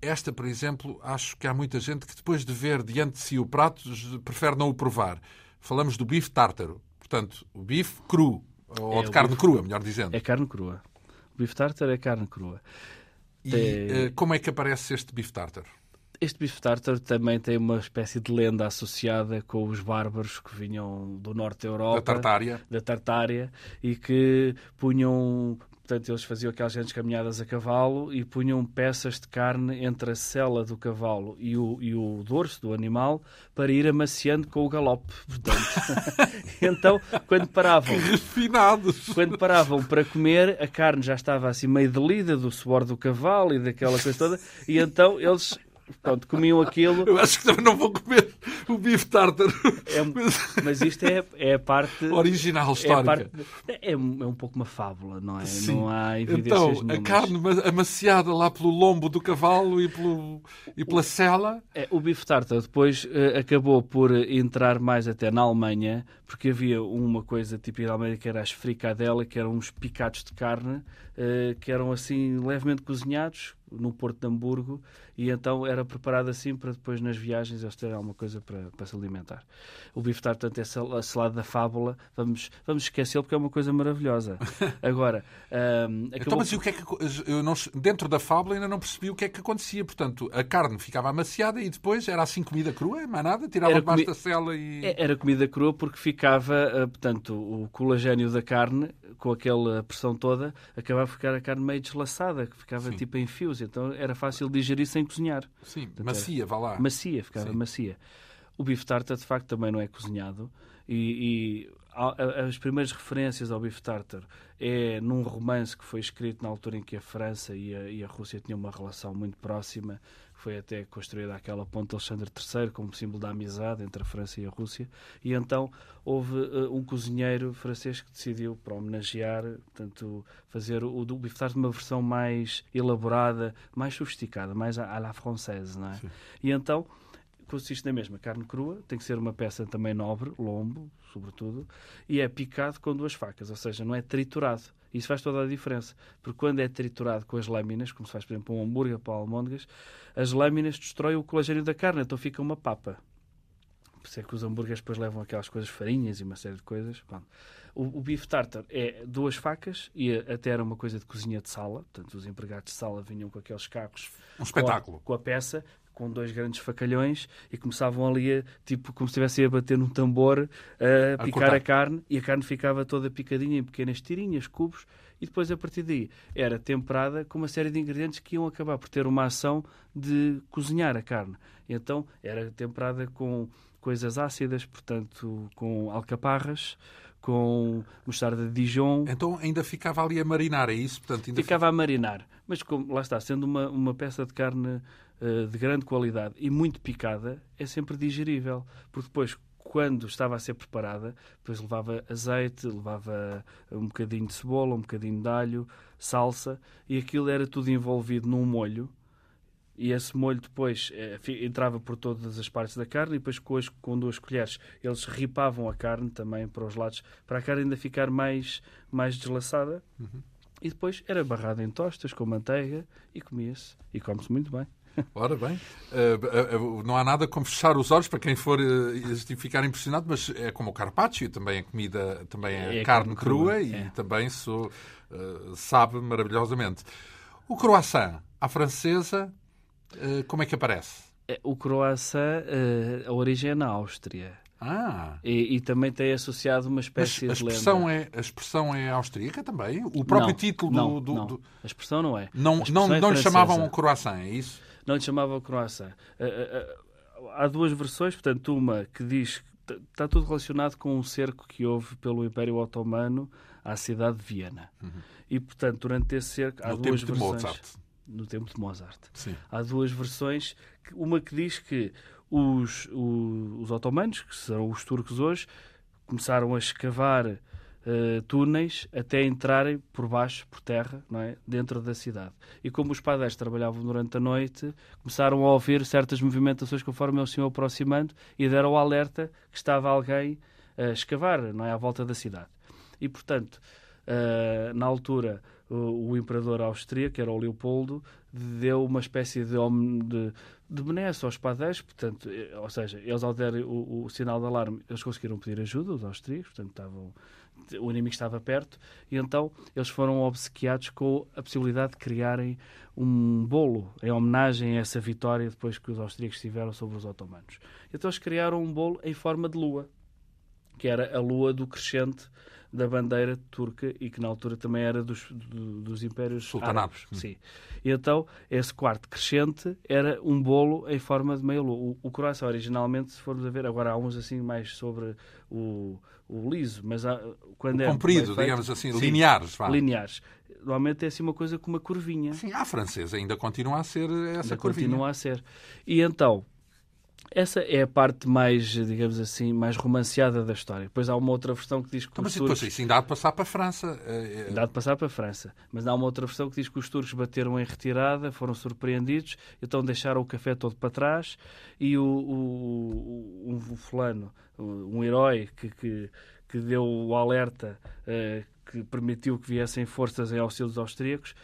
esta, por exemplo, acho que há muita gente que depois de ver diante de si o prato prefere não o provar falamos do bife tártaro. Portanto, o bife cru, ou é, de carne bife... crua, melhor dizendo. É carne crua. O bife tártaro é carne crua. E uh, como é que aparece este bife tártaro? Este bife tártaro também tem uma espécie de lenda associada com os bárbaros que vinham do norte da Europa. Da Tartária. Da Tartária. E que punham Portanto, eles faziam aquelas grandes caminhadas a cavalo e punham peças de carne entre a sela do cavalo e o, e o dorso do animal para ir amaciando com o galope. Portanto, (laughs) então, quando paravam, refinados. quando paravam para comer, a carne já estava assim meio delida do suor do cavalo e daquela coisa toda, e então eles Pronto, comiam aquilo. Eu acho que também não vou comer o bife tártaro. É, mas isto é, é a parte. Original, histórica. É, parte, é, é, um pouco uma fábula, não é? Sim. Não há evidências Então, nenhumas. a carne amaciada lá pelo lombo do cavalo e, pelo, e pela cela. É, o bife tártaro depois uh, acabou por entrar mais até na Alemanha, porque havia uma coisa típica da Alemanha que era as fricadela, que eram uns picados de carne, uh, que eram assim levemente cozinhados, no Porto de Hamburgo e então era preparado assim para depois nas viagens eles terem alguma coisa para, para se alimentar. O bife tart, portanto, é a salada da fábula, vamos, vamos esquecê-lo porque é uma coisa maravilhosa. (laughs) Agora, um, acabou... então, mas e o que é que eu não, dentro da fábula ainda não percebi o que é que acontecia. Portanto, a carne ficava amaciada e depois era assim comida crua, mais nada, tirava era debaixo comi... da cela e é, era comida crua porque ficava, eh, portanto, o colagênio da carne com aquela pressão toda, acabava a ficar a carne meio deslaçada, que ficava Sim. tipo em fios. Então era fácil digerir sem cozinhar. Sim, Portanto, macia, vá lá. Macia, ficava Sim. macia. O bife tarta, de facto, também não é cozinhado. E, e as primeiras referências ao bife tartar é num romance que foi escrito na altura em que a França e a, e a Rússia tinham uma relação muito próxima foi até construída aquela ponte Alexandre III como símbolo da amizade entre a França e a Rússia. E então houve uh, um cozinheiro francês que decidiu, para homenagear, portanto, fazer o, o bife tarte uma versão mais elaborada, mais sofisticada, mais à, à la française, não é? Sim. E então consiste na mesma carne crua, tem que ser uma peça também nobre, lombo, sobretudo, e é picado com duas facas, ou seja, não é triturado. Isso faz toda a diferença, porque quando é triturado com as lâminas, como se faz, por exemplo, um hambúrguer para almôndegas, as lâminas destroem o colagênio da carne, então fica uma papa. Por isso é que os hambúrgueres depois levam aquelas coisas, farinhas e uma série de coisas. O, o bife tartar é duas facas e até era uma coisa de cozinha de sala. Portanto, os empregados de sala vinham com aqueles cacos. Um espetáculo. Com a, com a peça, com dois grandes facalhões e começavam ali, a, tipo, como se estivessem a bater num tambor, a, a picar a carne e a carne ficava toda picadinha em pequenas tirinhas, cubos, e depois a partir daí era temperada com uma série de ingredientes que iam acabar por ter uma ação de cozinhar a carne. Então era temperada com coisas ácidas, portanto, com alcaparras, com mostarda de Dijon. Então ainda ficava ali a marinar, é isso? Portanto, ficava a marinar. Mas como, lá está, sendo uma, uma peça de carne uh, de grande qualidade e muito picada, é sempre digerível. Porque depois, quando estava a ser preparada, depois levava azeite, levava um bocadinho de cebola, um bocadinho de alho, salsa, e aquilo era tudo envolvido num molho e esse molho depois eh, entrava por todas as partes da carne e depois com, as, com duas colheres eles ripavam a carne também para os lados para a carne ainda ficar mais, mais deslaçada uhum. e depois era barrada em tostas com manteiga e comia-se e come-se muito bem. Ora bem, uh, uh, não há nada como fechar os olhos para quem for uh, ficar impressionado, mas é como o carpaccio, também é comida, também é, é carne, crua, crua e é. também so, sabe maravilhosamente. O croissant à francesa eh, como é que aparece? É, o croissant, a origem é na Áustria. Ah. E, e, também tem associado uma espécie Mas a expressão de lenda. É, a expressão é austríaca também? O próprio não, título não, do, do, não. A expressão não é. Não, não, é não lhe chamavam croissant, é isso? Não lhe chamavam croissant. Uh, há duas versões, portanto, uma que diz que está tudo relacionado com um cerco que houve pelo Império Otomano à cidade de Viena. Uhum. E, portanto, durante esse cerco há no duas tempo versões. De Mozart no tempo de Mozart. Sim. Há duas versões, uma que diz que os, os, os otomanos, que são os turcos hoje, começaram a escavar uh, túneis até entrarem por baixo, por terra, não é? dentro da cidade. E como os padres trabalhavam durante a noite, começaram a ouvir certas movimentações conforme eles se iam aproximando e deram o alerta que estava alguém a escavar não é? à volta da cidade. E, portanto, uh, na altura o, o imperador austríaco, era o Leopoldo, deu uma espécie de, de, de benesse aos padeiros, portanto, eh, ou seja, eles ao derem o, o, sinal de alarme, eles conseguiram pedir ajuda, os austríacos, portanto, estavam, o inimigo estava perto, e então eles foram obsequiados com a possibilidade de criarem um bolo em homenagem a essa vitória depois que os austríacos tiveram sobre os otomanos. Então eles criaram um bolo em forma de lua, que era a lua do crescente da bandeira turca e que na altura também era dos, do, dos impérios Sultanatos. Sim. E então, esse quarto crescente era um bolo em forma de meia lua. O, o croissant, originalmente, se formos a ver, agora há uns assim mais sobre o, o liso, mas há, quando o é comprido, feito, digamos assim, sim, lineares. Vá. Lineares. normalmente é assim uma coisa com uma curvinha. Sim, a francesa ainda continua a ser essa ainda curvinha. Continua a ser. E então, essa é a parte mais, digamos assim, mais romanceada da história. Depois há uma outra versão que diz que os mas turcos... isso ainda há de passar para a França. Eh, dá de passar para a França. Mas há uma outra versão que diz que os turcos bateram em retirada, foram surpreendidos, então deixaram o café todo para trás e o, o, o um fulano, um herói que, que, que deu o alerta uh, que permitiu que viessem forças em auxílio dos austríacos,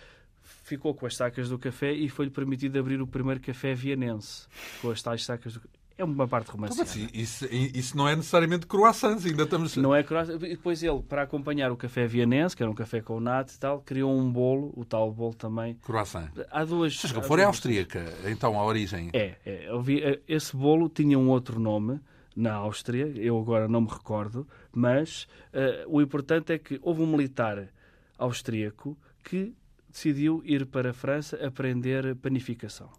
ficou com as sacas do café e foi-lhe permitido abrir o primeiro café vienense com as tais sacas do é uma parte romanceada. Então, isso, isso não é necessariamente croissants, ainda estamos... Não é croissants. E depois ele, para acompanhar o café vienense, que era um café com nata e tal, criou um bolo, o tal bolo também. Croissant. Há duas... Se for é austríaca, então a origem... É, é. Vi, esse bolo tinha um outro nome, na Áustria, eu agora não me recordo, mas uh, o importante é que houve um militar austríaco que decidiu ir para a França aprender panificação.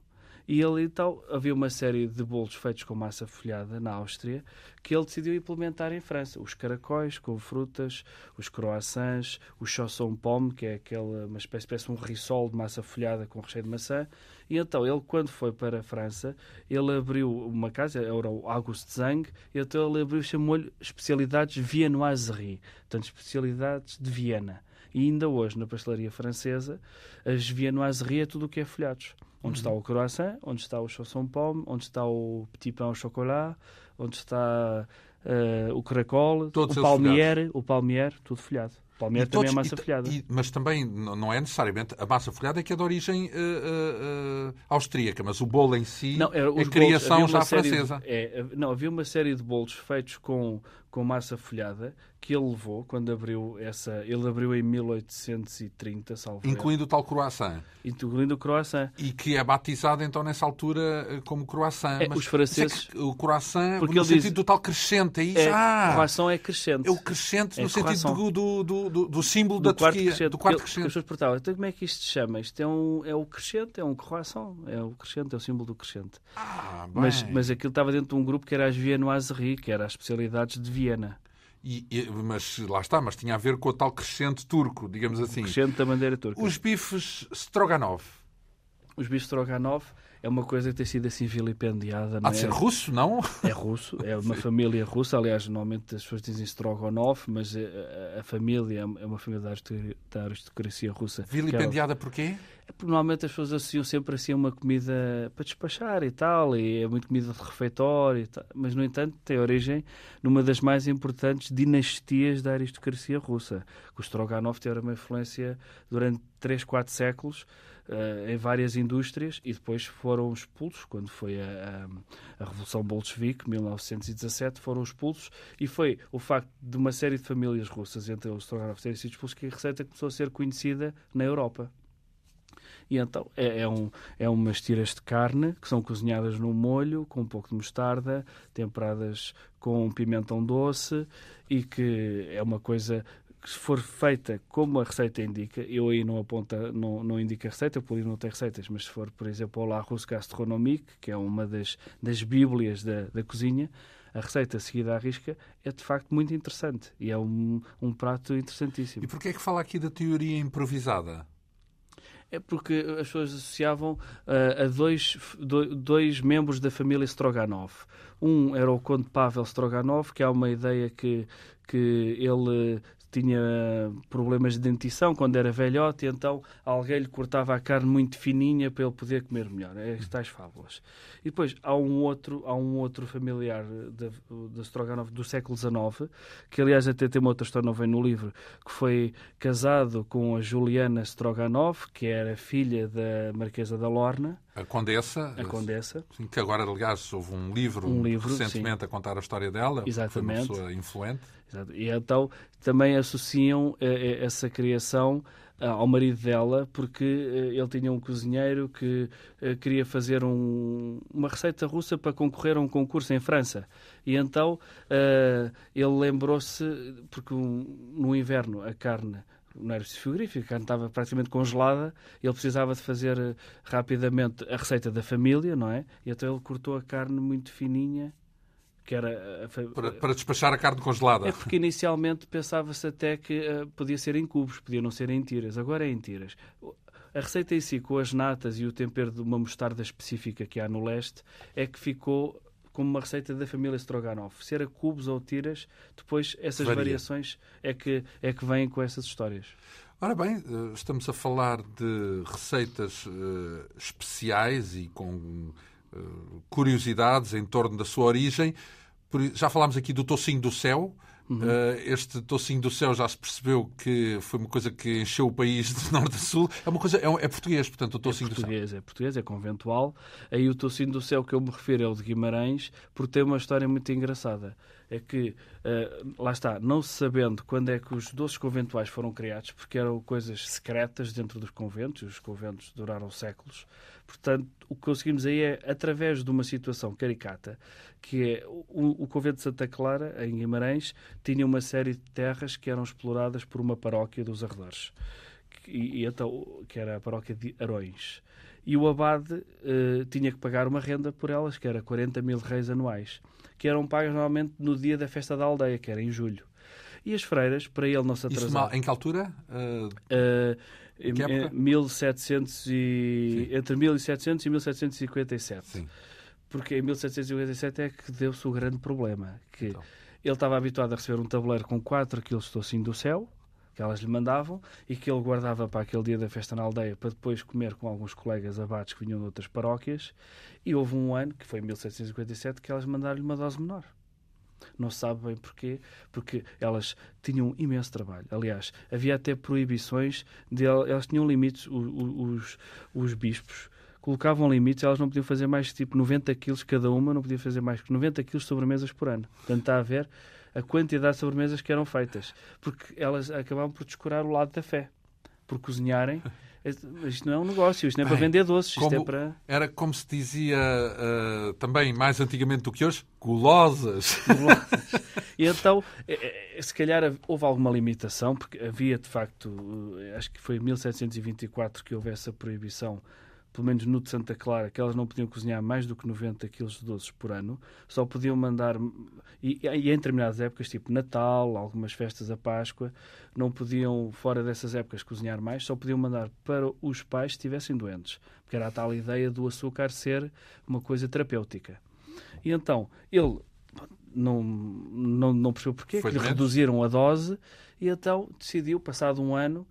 E ele então havia uma série de bolos feitos com massa folhada na Áustria que ele decidiu implementar em França. Os caracóis com frutas, os croissants, o chausson pomme, que é aquela uma espécie, parece um rissol de massa folhada com recheio de maçã. E então ele, quando foi para a França, ele abriu uma casa, era o Auguste Zang, e então ele abriu, chamou-lhe especialidades viennoiserie, portanto, especialidades de Viena. E ainda hoje, na pastelaria francesa, as viennoiseries é tudo o que é folhados. Onde uhum. está o croissant, onde está o chausson pomme, onde está o petit pain au chocolat, onde está uh, o caracol, Todos o palmier, o palmier, tudo folhado. Palmeira também é massa folhada. E, mas também não é necessariamente a massa folhada é que é de origem uh, uh, austríaca, mas o bolo em si, não, a criação bolos, já francesa. De, é, não, havia uma série de bolos feitos com, com massa folhada que ele levou quando abriu essa. Ele abriu em 1830, salvo Incluindo o tal croissant. Incluindo o croissant. E que é batizado então nessa altura eh, como croissant. É, mas, os franceses. É o croissant porque no sentido diz, do tal crescente. É isso? É, ah, croissant é crescente. É o crescente é no sentido do, do, do, do, símbolo do da Turquia. Crescente. Do quarto crescente. As pessoas perguntavam, então como é que isto se chama? Isto é, um, é o crescente, é um croissant. É o crescente, é o símbolo do crescente. Ah, mas, mas aquilo estava dentro de um grupo que era as Viennoiseries, que era as especialidades de Viena. E, e, mas lá está, mas tinha a ver com o tal crescente turco, digamos assim. O crescente da bandeira turca. Os bifes Stroganov. Os bifes Stroganov é uma coisa que tem sido assim vilipendiada. Há de é? ser russo, não? É russo, é uma (laughs) família russa. Aliás, normalmente as pessoas dizem Stroganov, mas a, a, família é uma família da aristocracia russa. Vilipendiada porquê? É porque normalmente as pessoas associam sempre assim a uma comida para despachar e tal, e é muito comida de refeitório e tal. Mas, no entanto, tem origem numa das mais importantes dinastias da aristocracia russa. O Stroganov teve uma influência durante 3, 4 séculos uh, em várias indústrias e depois foram expulsos, quando foi a, a, a Revolução Bolchevique, 1917, foram expulsos e foi o facto de uma série de famílias russas, entre os Stroganov terem sido expulsos, que a receita começou a ser conhecida na Europa. E então é, é, um, é umas tiras de carne que são cozinhadas no molho com um pouco de mostarda, temperadas com pimentão doce e que é uma coisa que se for feita como a receita indica, eu aí não aponta, não, não indica a receita, por não tem receitas, mas se for, por exemplo, o La Russe Gastronomique, que é uma das, das bíblias da, da cozinha, a receita seguida à risca é de facto muito interessante e é um, um prato interessantíssimo. E porquê é que fala aqui da teoria improvisada? É porque as pessoas associavam uh, a dois, dois membros da família Stroganov. Um era o Conde Pavel Stroganov, que há uma ideia que, que ele tinha problemas de dentição quando era velhote, e então alguém lhe cortava a carne muito fininha para ele poder comer melhor. É estas fábulas. E depois há um outro, há um outro familiar de, de Stroganov do século XIX, que aliás até tem uma outra história, não vem no livro, que foi casado com a Juliana Stroganov, que era filha da Marquesa da Lorna. A Condessa. A Condessa. Sim, que agora, aliás, houve um livro, um livro recentemente sim. a contar a história dela. Exatamente. Foi uma pessoa influente. Exato. E então também associam eh, eh, essa criação eh, ao marido dela, porque ele tinha um cozinheiro que queria fazer um, uma receita russa para concorrer a um concurso em França. E então ele lembrou-se, porque no inverno a carne não era frigorífico, a carne estava praticamente congelada, ele precisava de fazer rapidamente a receita da família, não é? E então ele cortou a carne muito fininha que era para, para, despachar a carne congelada. É porque inicialmente pensava-se até que uh, podia ser em cubos, podia não ser em tiras. Agora é em tiras. A receita em si, com as natas e o tempero de uma mostarda específica que há no leste, é que ficou como uma receita da família Stroganoff. Se era cubos ou tiras, depois essas Varia. variações é que, é que vêm com essas histórias. Ora bem, eh, estamos a falar de receitas uh, especiais e com curiosidades em torno da sua origem. Já falámos aqui do tocinho do céu. Uhum. Uh, este tocinho do céu já se percebeu que foi uma coisa que encheu o país de (laughs) norte a sul. É uma coisa, é, é português, portanto, o tocinho é do céu. É português, é conventual. Aí o tocinho do céu que eu me refiro é o de Guimarães, porque tem uma história muito engraçada. É que, uh, lá está, não sabendo quando é que os doces conventuais foram criados, porque eram coisas secretas dentro dos conventos, e os conventos duraram séculos, Portanto, o que conseguimos aí é, através de uma situação caricata, que é o, convento de Santa Clara, em Guimarães, tinha uma série de terras que eram exploradas por uma paróquia dos arredores, e, e então, que era a paróquia de Arões. E o abade eh, tinha que pagar uma renda por elas, que era 40 mil reis anuais, que eram pagas normalmente no dia da festa da aldeia, que era em julho. E as freiras, para ele não se atrasar... Isso em que altura? Uh... Uh, em, 1700 e, entre 1700 e 1757. Sim. Porque em 1757 é que deu-se o grande problema. Que então. ele estava habituado a receber um tabuleiro com 4 quilos de tocinho do céu, que elas lhe mandavam, e que ele guardava para aquele dia da festa na aldeia para depois comer com alguns colegas abates que vinham de outras paróquias. E houve um ano, que foi em 1757, que elas mandaram-lhe uma dose menor. Não se sabe bem porquê, porque elas tinham imenso trabalho. Aliás, havia até proibições, de, elas tinham limites, os, os, os bispos colocavam limites, elas não podiam fazer mais tipo 90 quilos cada uma, não podiam fazer mais que 90 quilos sobremesas por ano. Portanto, está a ver a quantidade de sobremesas que eram feitas, porque elas acabavam por descurar o lado da fé, por cozinharem (laughs) isto não é um negócio, isto não é Bem, para vender doces, isto é para... Era como se dizia uh, também mais antigamente do que hoje, (laughs) gulosas. e então, eh, eh, se calhar houve alguma limitação, porque havia de facto, acho que foi em 1724 que houve essa proibição pelo menos no de Santa Clara, que elas não podiam cozinhar mais do que 90 kg de doces por ano, só podiam mandar, e, e em determinadas épocas, tipo Natal, algumas festas a Páscoa, não podiam, fora dessas épocas, cozinhar mais, só podiam mandar para os pais se estivessem doentes, porque era a tal ideia do açúcar ser uma coisa terapêutica. E então, ele não, não, não percebeu porquê, Foi que lhe reduziram a dose, e então decidiu, passado um ano,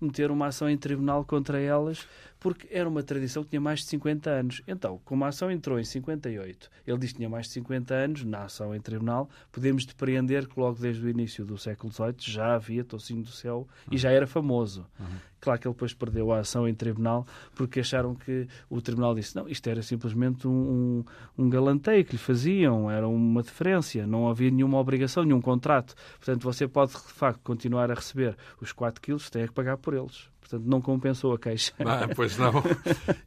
meter uma ação em tribunal contra elas porque era uma tradição que tinha mais de 50 anos. Então, como a ação entrou em 58, ele diz que tinha mais de 50 anos, na ação em tribunal, podemos depreender que logo desde o início do século XVIII já havia Tocinho do Céu e já era famoso. Uhum. Claro que ele depois perdeu a ação em tribunal porque acharam que o tribunal disse não, isto era simplesmente um, um, um galanteio que lhe faziam, era uma deferência, não havia nenhuma obrigação, nenhum contrato. Portanto, você pode de facto continuar a receber os 4 quilos, tem que pagar por eles. Portanto, não compensou a queixa. Ah, pois não.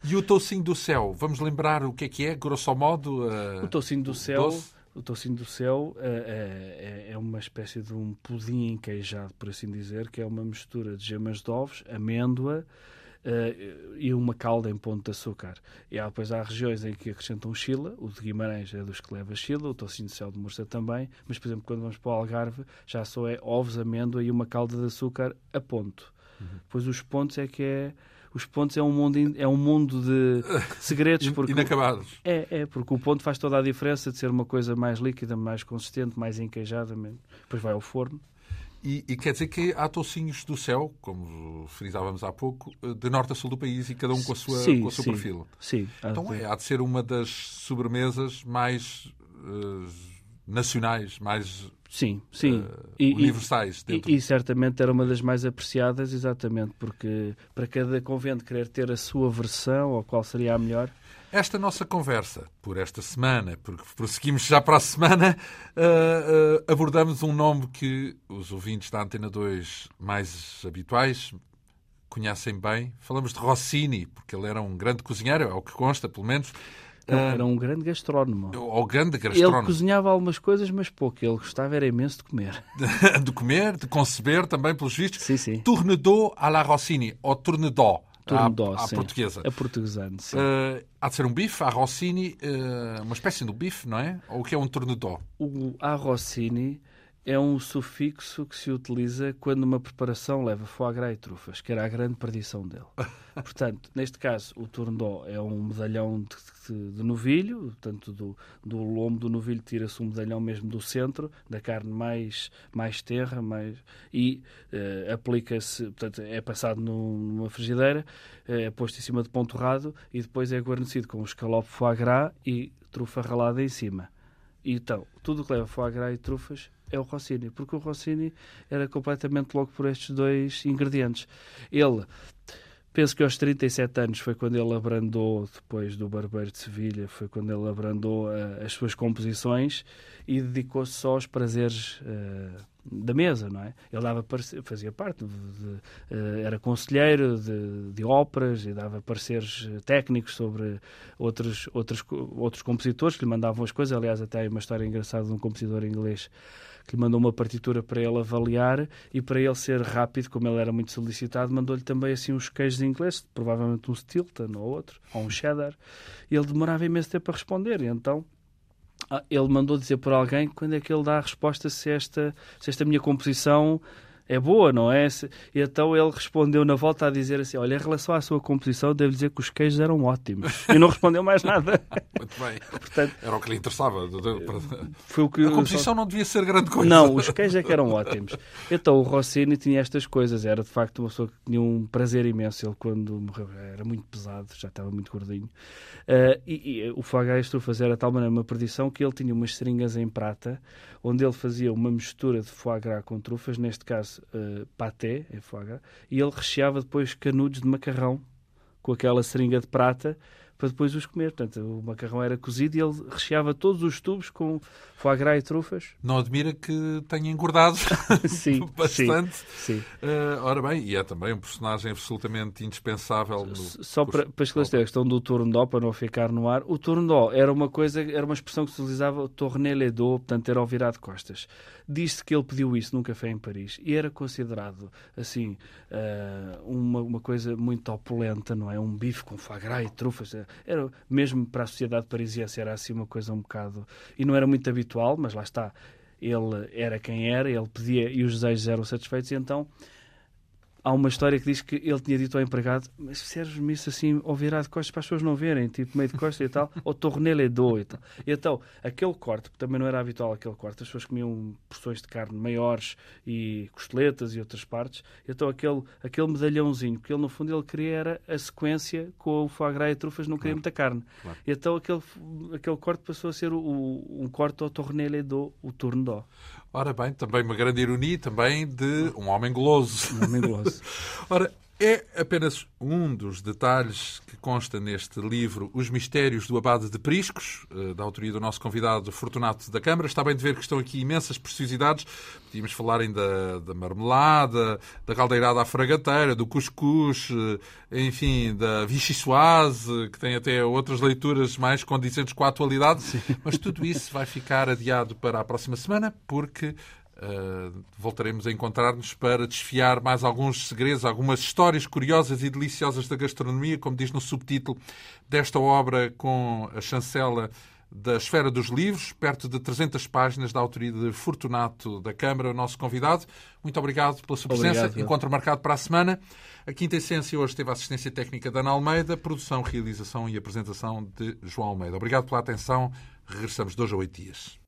E o toucinho do céu? Vamos lembrar o que é que é, grosso modo? Uh, o toucinho do céu... Doce? O toucinho do céu é, é, é, uma espécie de um pudim enqueijado, por assim dizer, que é uma mistura de gemas de ovos, amêndoa uh, e uma calda em ponto de açúcar. E há, depois há regiões em que acrescentam chila, o de Guimarães é dos que leva chila, o toucinho do céu de Mursa também, mas, por exemplo, quando vamos para o Algarve, já só é ovos, amêndoa e uma calda de açúcar a ponto. Uhum. Pois os pontos é que é os pontos é um mundo é um mundo de (laughs) segredos porque inacabados é é porque o ponto faz toda a diferença de ser uma coisa mais líquida mais consistente mais enqueijada depois vai ao forno e, e, quer dizer que há tocinhos do céu, como frisávamos há pouco, de norte a sul do país e cada um com, a sua, sim, com o seu sim, perfil. Sim. Então é, há de ser uma das sobremesas mais uh, nacionais, mais Sim, sim. Uh, e, universais. E, e, certamente era uma das mais apreciadas, exatamente, porque para cada convento querer ter a sua versão, ou qual seria a melhor. Esta nossa conversa, por esta semana, porque prosseguimos já para a semana, uh, uh, abordamos um nome que os ouvintes da Antena 2 mais habituais conhecem bem. Falamos de Rossini, porque ele era um grande cozinheiro, é o que consta, pelo menos. Não, era um grande gastrónomo. O grande gastrónomo. Ele cozinhava algumas coisas, mas pouco. Ele gostava era imenso de comer. (laughs) de comer, de conceber também, pelos vistos. Sim, sim. Tournedos à la Rossini, ou tournedot. Turndó, à, à sim. portuguesa. A portuguesando, sim. Uh, há de ser um bife, a Rossini, uh, uma espécie de bife, não é? Ou o que é um Turnedó? O a Rossini é um sufixo que se utiliza quando uma preparação leva foie gras e trufas, que era a grande perdição dele. (laughs) Portanto, neste caso, o turndó é um medalhão de, de, de novilho, portanto, do, do lombo do novilho tira-se um medalhão mesmo do centro, da carne mais, mais terra, mais, e uh, aplica-se, portanto, é passado numa frigideira, é posto em cima de pão torrado e depois é guarnecido com um escalope foie gras e trufa ralada em cima. Então, tudo que leva foie gras e trufas é o Rossini, porque o Rossini era completamente louco por estes dois ingredientes. Ele, penso que aos 37 anos foi quando ele abrandou, depois do Barbeiro de Sevilha, foi quando ele abrandou uh, as suas composições e dedicou-se só aos prazeres uh, da mesa, não é? Ele dava, fazia parte, de, de, uh, era conselheiro de, de, óperas e dava pareceres técnicos sobre outros, outros, outros compositores que lhe mandavam as coisas. Aliás, até há uma história engraçada de um compositor inglês que lhe mandou uma partitura para ele avaliar e para ele ser rápido, como ele era muito solicitado, mandou-lhe também assim uns queijos ingleses, provavelmente um Stilton ou outro, ou um Cheddar, e ele demorava imenso tempo a responder, e então ah, ele mandou dizer por alguém quando é que ele dá a resposta se esta, se esta minha composição é boa, não é? E então ele respondeu na volta a dizer assim: Olha, em relação à sua composição, devo dizer que os queijos eram ótimos. (laughs) E não respondeu mais nada. Muito bem. Portanto, Era o que lhe interessava. Foi o que, a composição não devia ser grande coisa. Não, os queijos é que eram ótimos. Então o Rossini tinha estas coisas. Era de facto uma pessoa que tinha um prazer imenso. Ele, quando morreu, era muito pesado, já estava muito gordinho. Uh, e, e, o Fagastro fazia de tal maneira uma perdição que ele tinha umas seringas em prata onde ele fazia uma mistura de foie gras com trufas, neste caso uh, paté, é foie gras, e ele recheava depois canudos de macarrão com aquela seringa de prata para depois os comer. Portanto, o macarrão era cozido e ele recheava todos os tubos com foie gras e trufas. Não admira que tenha engordado (laughs) sim, (laughs) bastante. Sim, sim. Uh, ora bem, e é também um personagem absolutamente indispensável. No... Só para, para esclarecer a questão do Tourndó, para não ficar no ar, o Tourndó era uma coisa, era uma expressão que se utilizava, o tourner portanto era ao virar de costas. Diz-se que ele pediu isso num café em Paris e era considerado, assim, uh, uma, uma coisa muito opulenta, não é? Um bife com foie gras e trufas. Era, mesmo para a sociedade parisiense era assim uma coisa um bocado... E não era muito habitual, mas lá está. Ele era quem era, ele pedia e os desejos eram satisfeitos e então há uma história que diz que ele tinha dito ao empregado: Mas serves-me isso assim ao virar de costas para as pessoas não verem, tipo meio de costas e tal, ou tornele do e tal. E então, aquele corte, também não era habitual aquele corte, as pessoas comiam porções de carne maiores e costeletas e outras partes, e então aquele, aquele medalhãozinho, que ele no fundo ele queria era a sequência com o foie gras e trufas, não queria claro. muita carne. Claro. E então aquele, aquele corte passou a ser o, um corte ao tornele do, o turno dó. Ora bem, também uma grande ironia também de um homem goloso. Um homem goloso. (laughs) Ora, é apenas um dos detalhes que consta neste livro Os Mistérios do Abade de Priscos, eh, da autoria do nosso convidado Fortunato da Câmara. Está bem de ver que estão aqui imensas preciosidades. Podíamos falar ainda da marmelada, da caldeirada à fragateira, do cuscuz, eh, enfim, da vichy soise, que tem até outras leituras mais condizentes com a atualidade. Mas tudo isso vai ficar adiado para a próxima semana, porque Uh, voltaremos a encontrar-nos para desfiar mais alguns segredos, algumas histórias curiosas e deliciosas da gastronomia, como diz no subtítulo desta obra com a chancela da Esfera dos Livros, perto de 300 páginas da autoria de Fortunato da Câmara, o nosso convidado. Muito obrigado pela sua presença. Obrigado, Encontro marcado para a semana. A Quinta Essência hoje teve a assistência técnica da Ana Almeida, produção, realização e apresentação de João Almeida. Obrigado pela atenção. Regressamos dois a oito dias.